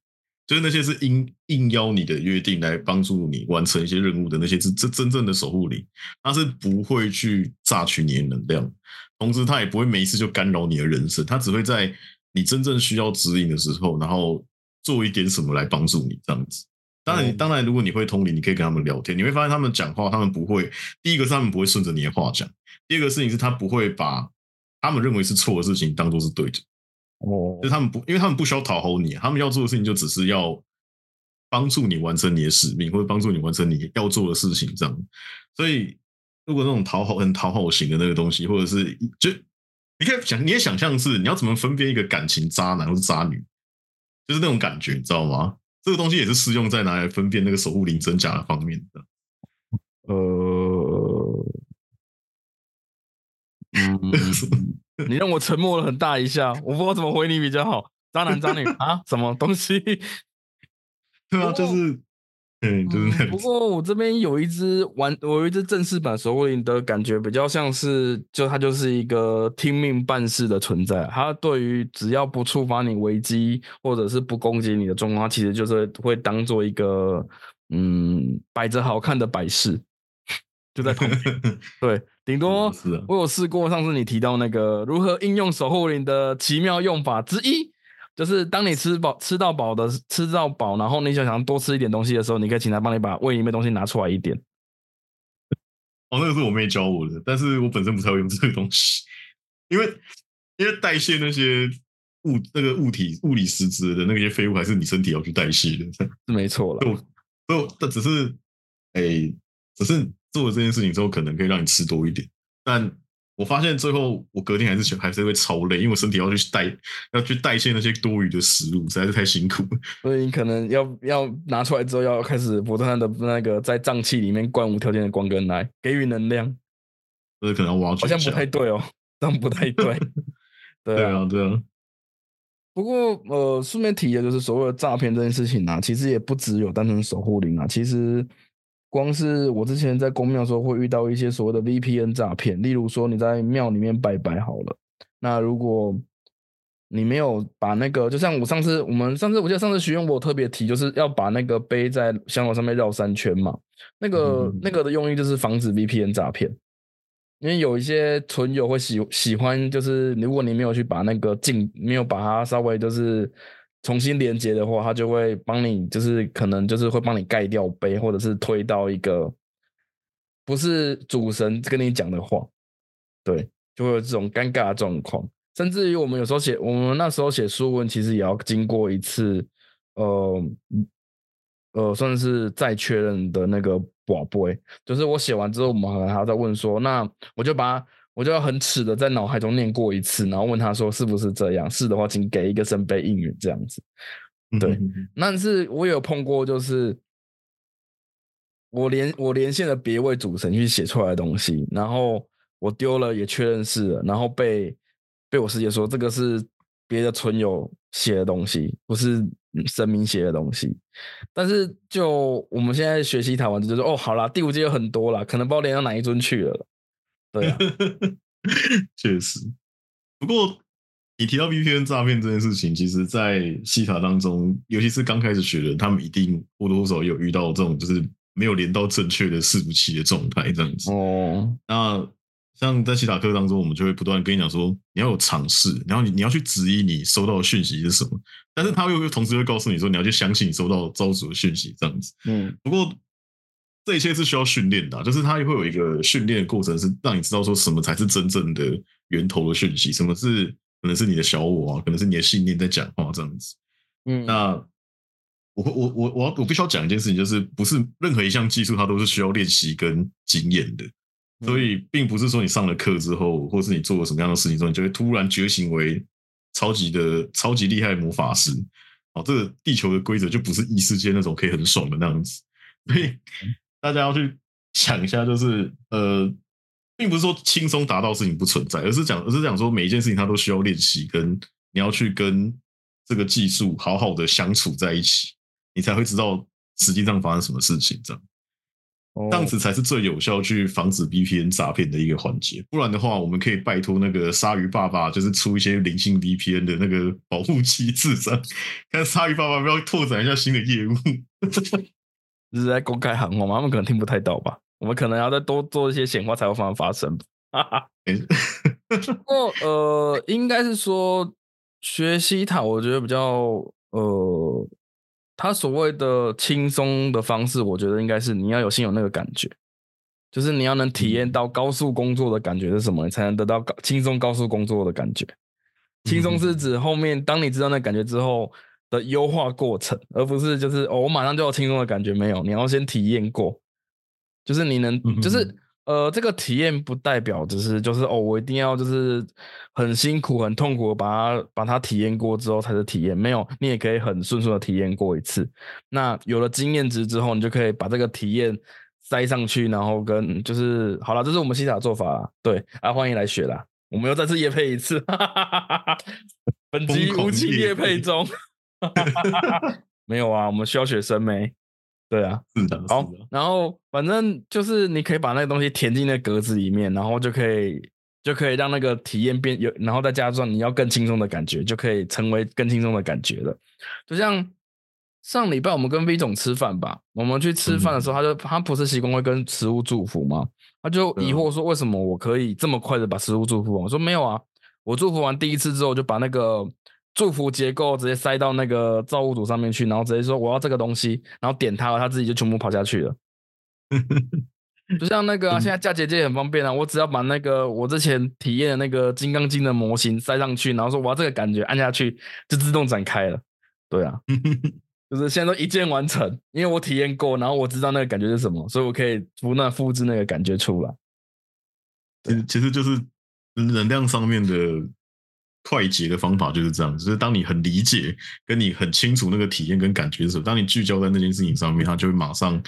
就是那些是应应邀你的约定来帮助你完成一些任务的那些是真真正的守护灵，他是不会去榨取你的能量，同时他也不会每一次就干扰你的人生，他只会在你真正需要指引的时候，然后做一点什么来帮助你这样子。当然，当然，如果你会通灵，你可以跟他们聊天，你会发现他们讲话，他们不会第一个是他们不会顺着你的话讲，第二个事情是他不会把他们认为是错的事情当做是对的。哦，就他们不，因为他们不需要讨好你，他们要做的事情就只是要帮助你完成你的使命，或者帮助你完成你要做的事情这样。所以，如果那种讨好、很讨好型的那个东西，或者是就你可以想，你也想象是你要怎么分辨一个感情渣男或是渣女，就是那种感觉，你知道吗？这个东西也是适用在拿来分辨那个守护灵真假的方面的。呃，嗯。你让我沉默了很大一下，我不知道怎么回你比较好。渣男渣女 啊，什么东西？对啊，就是，嗯，就是。不过我这边有一只玩，我有一只正式版守护灵的感觉，比较像是，就它就是一个听命办事的存在。它对于只要不触发你危机，或者是不攻击你的状况，其实就是会当做一个，嗯，摆着好看的摆饰。就在旁边，对，顶多我有试过。上次你提到那个如何应用守护灵的奇妙用法之一，就是当你吃饱吃到饱的吃到饱，然后你想想多吃一点东西的时候，你可以请他帮你把胃里面东西拿出来一点。哦，那个是我妹教我的，但是我本身不太会用这个东西，因为因为代谢那些物那个物体物理实质的那些废物，还是你身体要去代谢的，是没错了。就就但只是，哎，只是。做了这件事情之后，可能可以让你吃多一点，但我发现最后我隔天还是还是会超累，因为我身体要去代要去代谢那些多余的食物，实在是太辛苦。所以你可能要要拿出来之后，要开始不断的那个在脏器里面灌无条件的光跟奶，给予能量。所以可能我要。好像不太对哦，这样不太对。对啊，对啊。不过呃，顺便提的就是所谓的诈骗这件事情啊，其实也不只有单纯守护灵啊，其实。光是我之前在公庙的时候，会遇到一些所谓的 VPN 诈骗。例如说，你在庙里面拜拜好了，那如果你没有把那个，就像我上次，我们上次我记得上次徐用我特别提，就是要把那个碑在香火上面绕三圈嘛。那个那个的用意就是防止 VPN 诈骗，因为有一些存友会喜喜欢，就是如果你没有去把那个进，没有把它稍微就是。重新连接的话，它就会帮你，就是可能就是会帮你盖掉碑，或者是推到一个不是主神跟你讲的话，对，就会有这种尴尬的状况。甚至于我们有时候写，我们那时候写书文，其实也要经过一次，呃，呃，算是再确认的那个宝贝，就是我写完之后，我们可能还要再问说，那我就把。我就要很耻的在脑海中念过一次，然后问他说是不是这样？是的话，请给一个圣杯应允这样子。对，但是我有碰过，就是我连我连线了别位主神去写出来的东西，然后我丢了也确认是了，然后被被我师姐说这个是别的存友写的东西，不是神明写的东西。但是就我们现在学习台湾，就是哦，好啦，第五届有很多啦，可能不知道连到哪一尊去了。对啊，确实。不过你提到 VPN 诈骗这件事情，其实，在西塔当中，尤其是刚开始学的，他们一定或多或少有遇到这种，就是没有连到正确的伺服器的状态这样子。哦，那像在西塔课当中，我们就会不断跟你讲说，你要有尝试，然后你你要去质疑你收到的讯息是什么，但是他又同时会告诉你说，你要去相信你收到招主的讯息这样子。嗯，不过。这一切是需要训练的，就是它会有一个训练的过程，是让你知道说什么才是真正的源头的讯息，什么是可能是你的小我啊，可能是你的信念在讲话这样子。嗯，那我我我我我必须要讲一件事情，就是不是任何一项技术它都是需要练习跟经验的，所以并不是说你上了课之后，或是你做了什么样的事情之后，你就会突然觉醒为超级的、超级厉害的魔法师。哦，这个地球的规则就不是异世界那种可以很爽的那样子。所以大家要去想一下，就是呃，并不是说轻松达到事情不存在，而是讲，而是讲说每一件事情它都需要练习，跟你要去跟这个技术好好的相处在一起，你才会知道实际上发生什么事情这样。这样子才是最有效去防止 VPN 诈骗的一个环节。不然的话，我们可以拜托那个鲨鱼爸爸，就是出一些零性 VPN 的那个保护机制，这样看鲨鱼爸爸不要拓展一下新的业务。这是在公开喊话吗？他们可能听不太到吧？我们可能要再多做一些显化，才会发发生。哈哈。不过呃，应该是说学习塔，我觉得比较呃。他所谓的轻松的方式，我觉得应该是你要有心有那个感觉，就是你要能体验到高速工作的感觉是什么，你才能得到高轻松高速工作的感觉。轻松是指后面当你知道那感觉之后的优化过程，而不是就是哦我马上就要轻松的感觉，没有，你要先体验过，就是你能就是。呃，这个体验不代表只是就是哦，我一定要就是很辛苦、很痛苦，把它把它体验过之后才是体验。没有，你也可以很顺顺的体验过一次。那有了经验值之后，你就可以把这个体验塞上去，然后跟就是好了，这是我们西塔做法。对啊，欢迎来学啦！我们又再次夜配一次，本集无期夜配中。没有啊，我们需要学生没？对啊，是的，好，然后反正就是你可以把那个东西填进那格子里面，然后就可以就可以让那个体验变有，然后再加上你要更轻松的感觉，就可以成为更轻松的感觉了。就像上礼拜我们跟 V 总吃饭吧，我们去吃饭的时候，他就他不是习惯会跟食物祝福吗？他就疑惑说，为什么我可以这么快的把食物祝福？我说没有啊，我祝福完第一次之后，就把那个。祝福结构直接塞到那个造物主上面去，然后直接说我要这个东西，然后点它，它自己就全部跑下去了。就像那个现在嫁姐姐很方便啊，我只要把那个我之前体验的那个金刚经的模型塞上去，然后说我要这个感觉，按下去就自动展开了。对啊，就是现在都一键完成，因为我体验过，然后我知道那个感觉是什么，所以我可以不断复制那个感觉出来。其实其实就是能量上面的。快捷的方法就是这样，就是当你很理解，跟你很清楚那个体验跟感觉的时候，当你聚焦在那件事情上面，它就会马上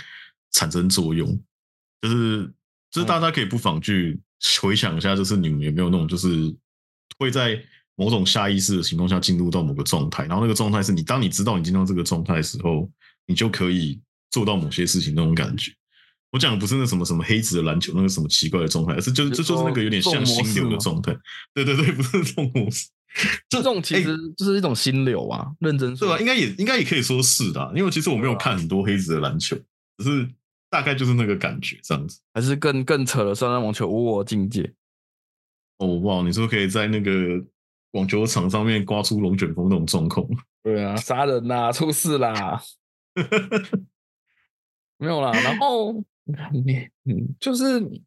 产生作用。就是，就是大家可以不妨去回想一下，就是你们有没有那种，就是会在某种下意识的情况下进入到某个状态，然后那个状态是你当你知道你进入这个状态的时候，你就可以做到某些事情那种感觉。我讲的不是那什么什么黑子的篮球那个什么奇怪的状态，而是就是这就是那个有点像心流的状态。对对对，不是这种模式，这种其实就是一种心流啊。认真说，对啊，应该也应该也可以说是的，因为其实我没有看很多黑子的篮球，只是大概就是那个感觉这样子。还是更更扯的三人网球无我境界。哦哇，你说可以在那个网球场上面刮出龙卷风那种状况？对啊，杀人啦，出事啦，没有啦，然后。你嗯，就是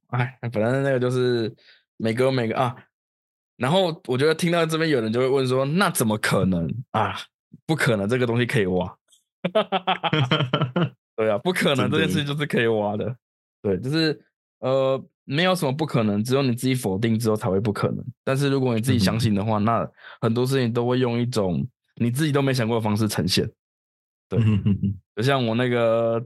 哎，反正那个就是每个每个啊，然后我觉得听到这边有人就会问说，那怎么可能啊？不可能，这个东西可以挖。对啊，不可能，这件事情就是可以挖的。对，就是呃，没有什么不可能，只有你自己否定之后才会不可能。但是如果你自己相信的话，那很多事情都会用一种你自己都没想过的方式呈现。对，就像我那个。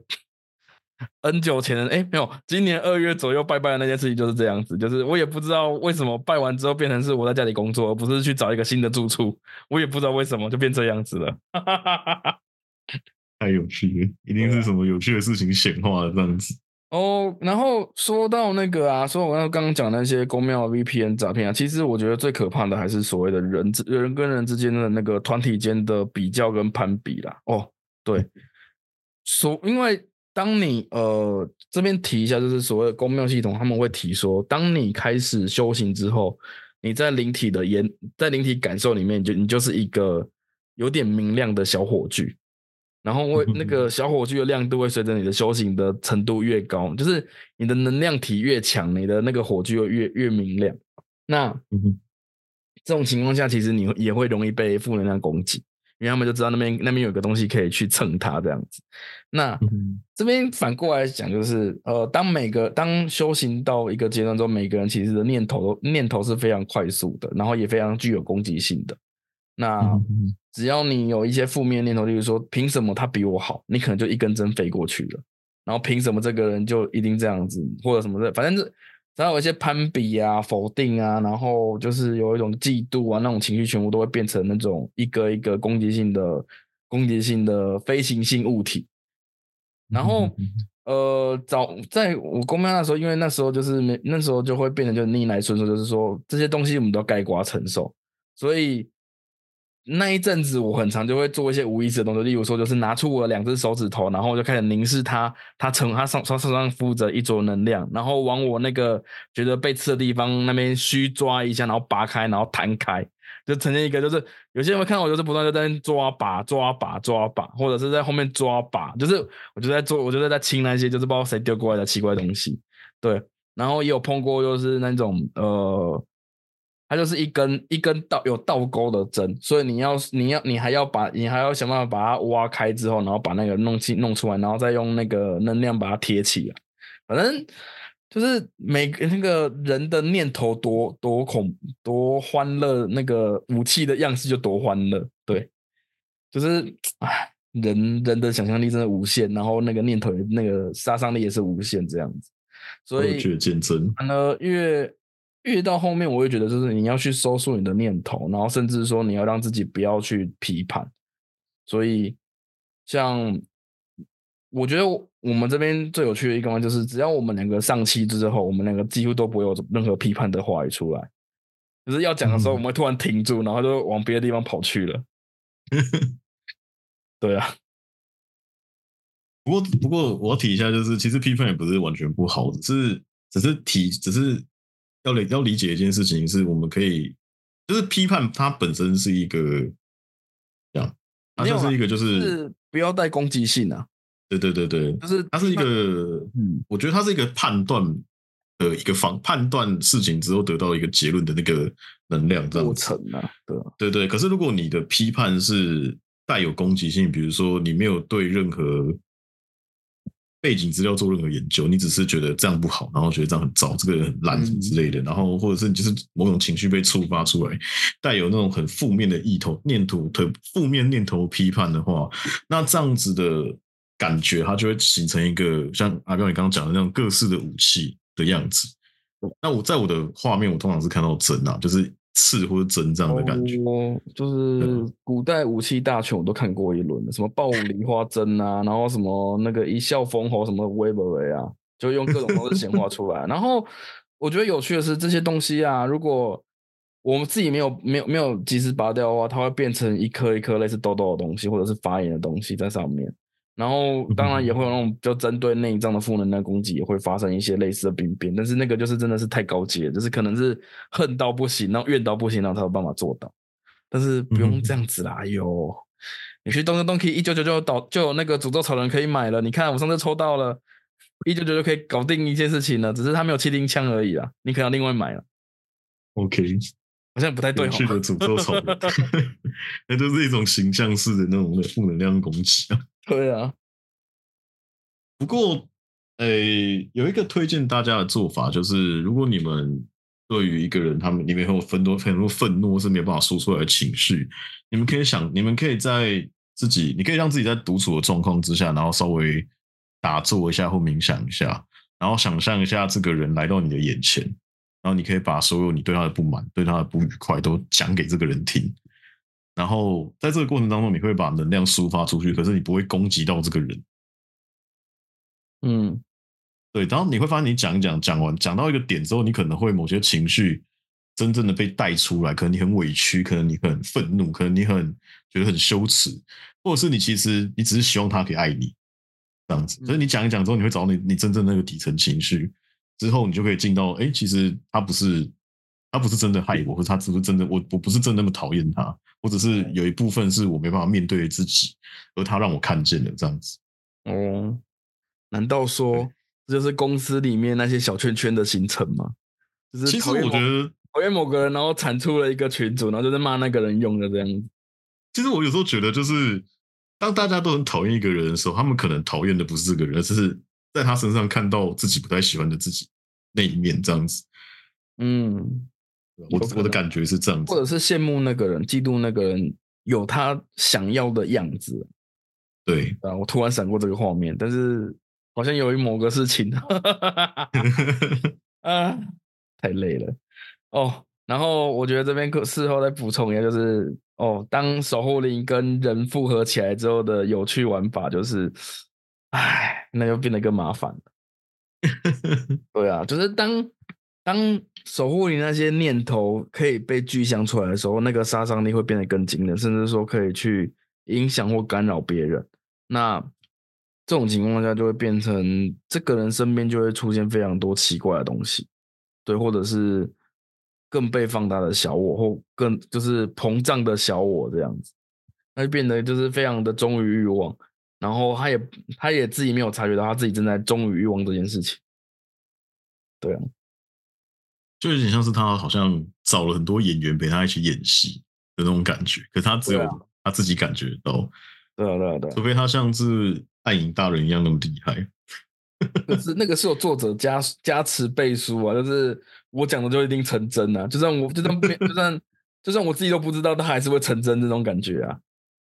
N 久前的哎没有，今年二月左右拜拜的那件事情就是这样子，就是我也不知道为什么拜完之后变成是我在家里工作，而不是去找一个新的住处，我也不知道为什么就变这样子了。太有趣了，一定是什么有趣的事情显化了这样子。哦，然后说到那个啊，说我刚刚讲那些公庙 VPN 诈骗啊，其实我觉得最可怕的还是所谓的人之人跟人之间的那个团体间的比较跟攀比啦。哦，对，所因为。当你呃这边提一下，就是所谓的公庙系统，他们会提说，当你开始修行之后，你在灵体的眼，在灵体感受里面，就你就是一个有点明亮的小火炬，然后会那个小火炬的亮度会随着你的修行的程度越高，就是你的能量体越强，你的那个火炬会越越明亮。那这种情况下，其实你也会容易被负能量攻击。因为他们就知道那边那边有个东西可以去蹭它这样子。那嗯这边反过来讲，就是呃，当每个当修行到一个阶段之后，每个人其实的念头念头是非常快速的，然后也非常具有攻击性的。那嗯只要你有一些负面念头，例如说凭什么他比我好，你可能就一根针飞过去了。然后凭什么这个人就一定这样子，或者什么的，反正是只要有一些攀比啊、否定啊，然后就是有一种嫉妒啊，那种情绪全部都会变成那种一个一个攻击性的、攻击性的飞行性物体。然后嗯呃，早在我公庙那时候，因为那时候就是没那时候就会变成就逆来顺受，就是说这些东西我们都要盖瓜承受，所以那一阵子我很常就会做一些无意识的动作，例如说就是拿出我的两只手指头，然后我就开始凝视它，它成它上它身上附着一撮能量，然后往我那个觉得被刺的地方那边虚抓一下，然后拔开，然后弹开。就呈现一个，就是有些人会看到我，就是不断的在那抓把、抓把、抓把，或者是在后面抓把，就是我就在做，我就在清那些就是不知道谁丢过来的奇怪东西。对，然后也有碰过，就是那种呃，它就是一根一根倒有倒钩的针，所以你要你要你还要把你还要想办法把它挖开之后，然后把那个弄起弄出来，然后再用那个能量把它贴起来，反正。就是每个那个人的念头多多恐多欢乐，那个武器的样式就多欢乐。对，就是唉，人人的想象力真的无限，然后那个念头那个杀伤力也是无限这样子。所以越觉得见真，呢，越越到后面，我会觉得就是你要去收束你的念头，然后甚至说你要让自己不要去批判。所以像我觉得我们这边最有趣的一个方就是，只要我们两个上期之后，我们两个几乎都不会有任何批判的话语出来。就是要讲的时候，嗯我们会突然停住，然后就往别的地方跑去了。对啊，不过，不过我要提一下，就是其实批判也不是完全不好，只是只是提，只是要理要理解一件事情，是我们可以，就是批判它本身是一个这样，它就是一个就就是是不要带攻击性啊，对对对对，就是它是一个，嗯我觉得它是一个判断的一个方判断事情之后得到一个结论的那个能量，这样。过程啊，对啊，对对，可是如果你的批判是带有攻击性，比如说你没有对任何背景资料做任何研究，你只是觉得这样不好，然后觉得这样很糟，这个人很烂什么之类的，然后或者是你就是某种情绪被触发出来，带有那种很负面的意头、念头的负面念头批判的话，那这样子的感觉，它就会形成一个像阿彪你刚刚讲的那种各式的武器的样子。那我在我的画面，我通常是看到针啊，就是刺或者针这样的感觉。哦，就是古代武器大全我都看过一轮了，什么爆梨花针啊，然后什么那个一笑封喉什么微博维啊，就用各种方式显化出来。然后我觉得有趣的是，这些东西啊，如果我们自己没有没有没有及时拔掉的话，它会变成一颗一颗类似痘痘的东西，或者是发炎的东西在上面。然后当然也会有那种就针对内脏的负能量攻击，也会发生一些类似的病变，但是那个就是真的是太高阶了，就是可能是恨到不行，然后怨到不行，然后才有办法做到。但是不用这样子啦，哎呦，你去东京东 K 一九九九导就有那个诅咒草人可以买了，你看我上次抽到了，一九九九可以搞定一件事情了，只是他没有气钉枪而已啦，你可能要另外买了，OK，好像不太对哦。有趣的诅咒草人，那就是一种形象式的那种负能量攻击啊。对啊，不过，诶、有一个推荐大家的做法，就是如果你们对于一个人，他们里面很有很多很多愤怒是没有办法说出来的情绪，你们可以想，你们可以在自己，你可以让自己在独处的状况之下，然后稍微打坐一下或冥想一下，然后想象一下这个人来到你的眼前，然后你可以把所有你对他的不满、对他的不愉快都讲给这个人听。然后在这个过程当中，你会把能量抒发出去，可是你不会攻击到这个人。嗯，对，然后你会发现，你讲一讲，讲完讲到一个点之后，你可能会某些情绪真正的被带出来，可能你很委屈，可能你很愤怒，可能你很觉得很羞耻，或者是你其实你只是希望他可以爱你这样子。所以你讲一讲之后，你会找到你你真正那个底层情绪，之后你就可以进到，哎，其实他不是他不是真的害我，或者他只是真的我我不是真的那么讨厌他，我只是有一部分是我没办法面对自己，而他让我看见了这样子。哦，难道说这就是公司里面那些小圈圈的形成吗？就是其实讨厌某我觉得。讨厌某个人，然后产出了一个群组，然后就是骂那个人用的这样子。其实我有时候觉得，就是当大家都很讨厌一个人的时候，他们可能讨厌的不是这个人，而是在他身上看到自己不太喜欢的自己那一面，这样子。嗯，我我的感觉是这样子，或者是羡慕那个人，嫉妒那个人有他想要的样子。对啊，我突然闪过这个画面，但是好像由于某个事情，啊，太累了哦。然后我觉得这边可事后再补充一下，就是哦，当守护灵跟人复合起来之后的有趣玩法，就是，唉，那就变得更麻烦了。对啊，就是当当守护你那些念头可以被具象出来的时候，那个杀伤力会变得更惊人，甚至说可以去影响或干扰别人。那这种情况下，就会变成这个人身边就会出现非常多奇怪的东西，对，或者是。更被放大的小我，或更就是膨胀的小我这样子，那就变得就是非常的忠于欲望，然后他也他也自己没有察觉到他自己正在忠于欲望这件事情。对啊，就有点像是他好像找了很多演员陪他一起演戏的那种感觉，可他只有他自己感觉到。对啊，对啊，对，除非他像是暗影大人一样那么厉害。可是那个是有作者加加持背书啊，就是。我讲的就一定成真啊！就算我就算 就算就算我自己都不知道，他还是会成真这种感觉啊！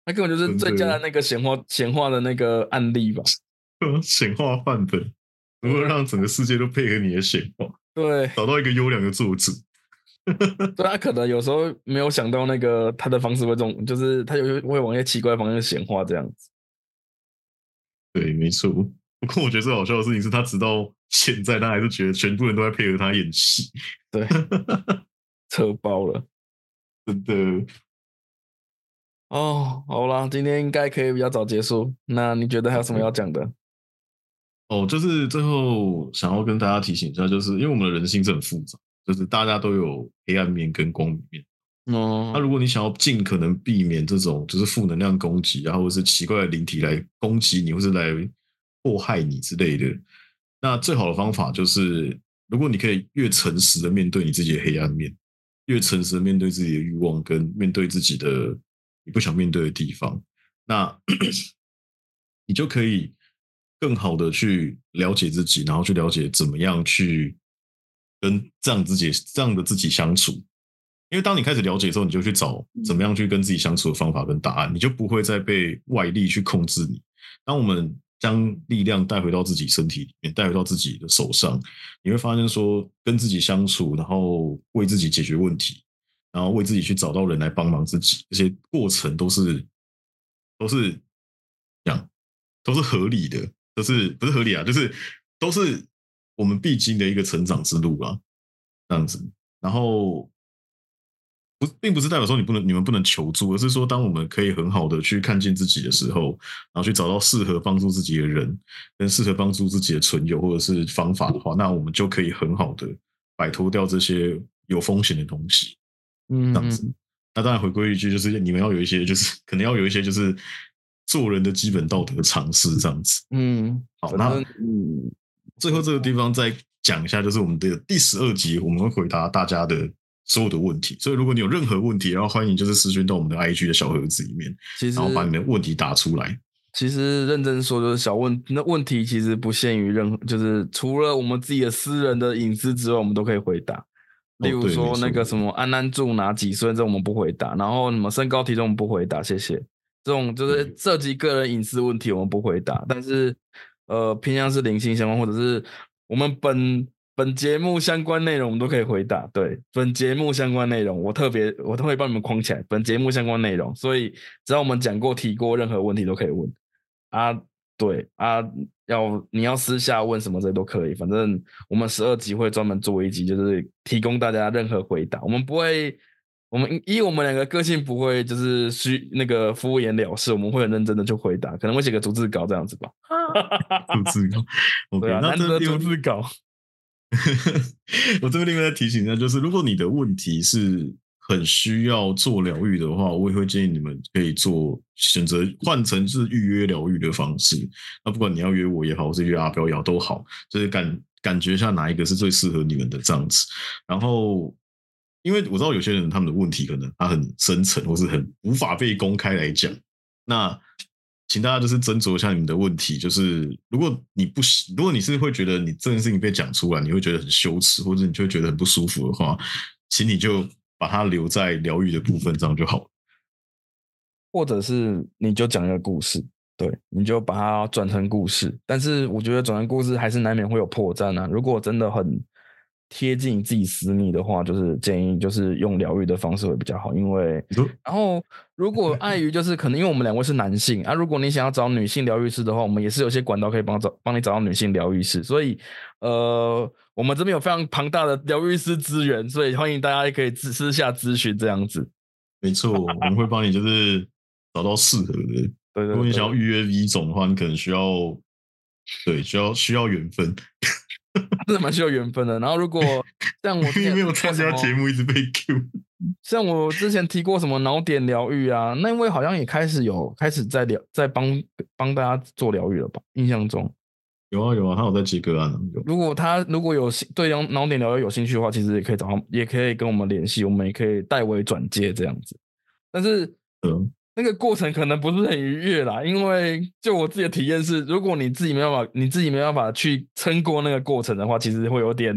那根本就是最佳的那个显化显化的那个案例吧？显化范本，如何让整个世界都配合你的显化？对，找到一个优良的作者。对他可能有时候没有想到那个他的方式会这种，就是他有会往一些奇怪方向显化这样子。对，没错。不过我觉得最好笑的事情是他直到。现在他还是觉得全部人都在配合他演戏，对，车包了，真的。哦，好啦，今天应该可以比较早结束。那你觉得还有什么要讲的？哦，就是最后想要跟大家提醒一下，就是因为我们的人性是很复杂，就是大家都有黑暗面跟光明面。哦，那如果你想要尽可能避免这种就是负能量攻击，然后是奇怪的灵体来攻击你，或是来祸害你之类的。那最好的方法就是，如果你可以越诚实的面对你自己的黑暗面，越诚实的面对自己的欲望，跟面对自己的你不想面对的地方，那 你就可以更好的去了解自己，然后去了解怎么样去跟这样自己这样的自己相处。因为当你开始了解之后，你就去找怎么样去跟自己相处的方法跟答案，你就不会再被外力去控制你。当我们将力量带回到自己身体里面，带回到自己的手上，你会发现说，跟自己相处，然后为自己解决问题，然后为自己去找到人来帮忙自己，这些过程都是都是这样，都是合理的，都是不是合理啊？就是都是我们必经的一个成长之路啊，这样子，然后。不，并不是代表说你不能、你们不能求助，而是说，当我们可以很好的去看见自己的时候，然后去找到适合帮助自己的人，跟适合帮助自己的存友或者是方法的话，那我们就可以很好的摆脱掉这些有风险的东西。嗯，这样子。那当然回归一句，就是你们要有一些，就是可能要有一些，就是做人的基本道德常识，这样子。嗯，好，那嗯，最后这个地方再讲一下，就是我们的第十二集，我们会回答大家的。所有的问题，所以如果你有任何问题，然后欢迎就是私讯到我们的 IG 的小盒子里面，然后把你的问题打出来。其实认真说，就是小问那问题其实不限于任何，就是除了我们自己的私人的隐私之外，我们都可以回答。例如说那个什么安安住哪几岁，这我们不回答。然后什么身高体重我们不回答，谢谢。这种就是涉及个人隐私问题，我们不回答。但是呃，偏向是灵性相关，或者是我们本。本节目相关内容我们都可以回答。对，本节目相关内容我特别我都会帮你们框起来。本节目相关内容，所以只要我们讲过、提过任何问题都可以问啊。对啊，要你要私下问什么这都可以。反正我们十二集会专门做一集，就是提供大家任何回答。我们不会，我们以我们两个个性不会就是虚那个敷衍了事，我们会很认真的去回答，可能会写个逐字稿这样子吧。逐字稿，对啊，难得逐字稿。我这边另外再提醒一下，就是如果你的问题是很需要做疗愈的话，我也会建议你们可以做选择换成是预约疗愈的方式。那不管你要约我也好，或是约阿彪也好都好，就是感感觉一下哪一个是最适合你们的这样子。然后因为我知道有些人他们的问题可能他很深层，或是很无法被公开来讲。那请大家就是斟酌一下你们的问题，就是如果你不，如果你是会觉得你这件事情被讲出来，你会觉得很羞耻，或者你就会觉得很不舒服的话，请你就把它留在疗愈的部分，这样就好了。或者是你就讲一个故事，对，你就把它转成故事。但是我觉得转成故事还是难免会有破绽啊。如果真的很贴近自己私密的话，就是建议就是用疗愈的方式会比较好，因为然后如果 碍于就是可能因为我们两位是男性啊，如果你想要找女性疗愈师的话，我们也是有些管道可以帮找帮你找到女性疗愈师，所以呃，我们这边有非常庞大的疗愈师资源，所以欢迎大家也可以私私下咨询这样子。没错，我们会帮你就是找到适合的。对，如果你想要预约 V 种的话，你可能需要对需要需要缘分。真的蛮需要缘分的。然后，如果 像我没有参加节目，一直被 Q。像我之前提过什么脑点疗愈啊，那位好像也开始有开始在疗，在帮帮大家做疗愈了吧？印象中有啊有啊，他有在接个案。如果他如果有对脑脑点疗愈有兴趣的话，其实也可以找他，也可以跟我们联系，我们也可以代为转接这样子。但是，嗯。那个过程可能不是很愉悦啦，因为就我自己的体验是，如果你自己没办法，你自己没办法去撑过那个过程的话，其实会有点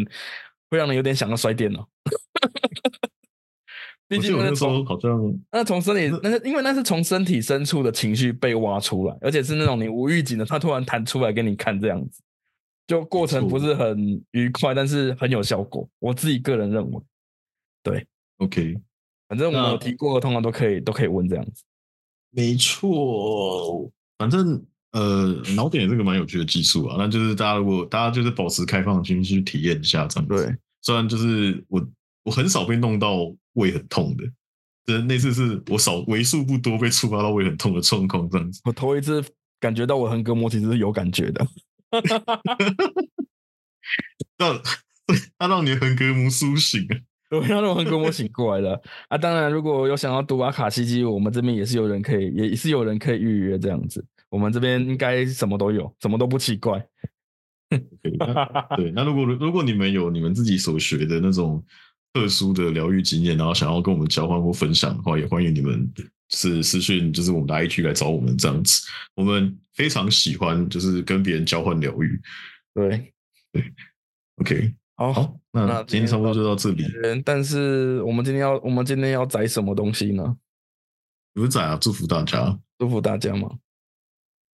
会让你有点想要摔电脑。毕竟那时候好像那从身体，那是因为那是从身体深处的情绪被挖出来，而且是那种你无预警的，他突然弹出来给你看这样子，就过程不是很愉快，但是很有效果。我自己个人认为，对，OK，反正我提过，通常都可以都可以问这样子。没错，反正呃，脑点这个蛮有趣的技术啊。那就是大家如果大家就是保持开放的心去体验一下这样子。对，虽然就是我我很少被弄到胃很痛的，这那次是我少为数不多被触发到胃很痛的状况这样子。我头一次感觉到我横膈膜其实是有感觉的 让 它让你的横膈膜苏醒了。我让他们跟我醒过来了啊！当然，如果有想要读阿卡西基，我们这边也是有人可以，也是有人可以预约这样子。我们这边应该什么都有，什么都不奇怪。对，那如果如果你们有你们自己所学的那种特殊的疗愈经验，然后想要跟我们交换或分享的话，也欢迎你们是私讯，就是我们的 IG 来找我们这样子。我们非常喜欢就是跟别人交换疗愈。对对，OK。好，好那今天差不多就到这里。但是我们今天要，我们今天要载什么东西呢？有载啊！祝福大家，祝福大家吗。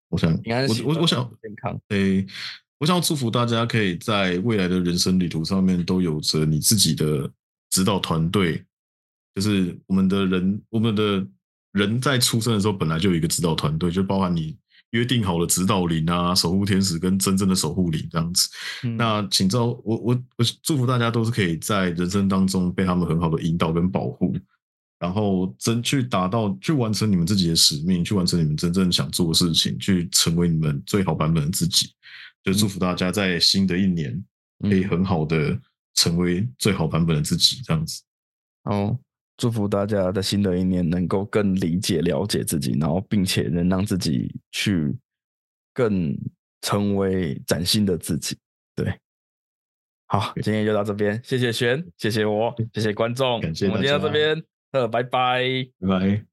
我想，我我我想健康。诶，我想要祝福大家，可以在未来的人生旅途上面都有着你自己的指导团队。就是我们的人，我们的人在出生的时候本来就有一个指导团队，就包含你。约定好了指导灵啊，守护天使跟真正的守护灵这样子。那请知道，我我我祝福大家都是可以在人生当中被他们很好的引导跟保护，然后真去达到去完成你们自己的使命，去完成你们真正想做的事情，去成为你们最好版本的自己。就祝福大家在新的一年可以很好的成为最好版本的自己，这样子。哦。祝福大家在新的一年能够更理解、了解自己，然后并且能让自己去更成为崭新的自己。对，好，今天就到这边，谢谢璇，谢谢我，谢谢观众，感谢我们今天到这边，呃，拜拜，拜拜。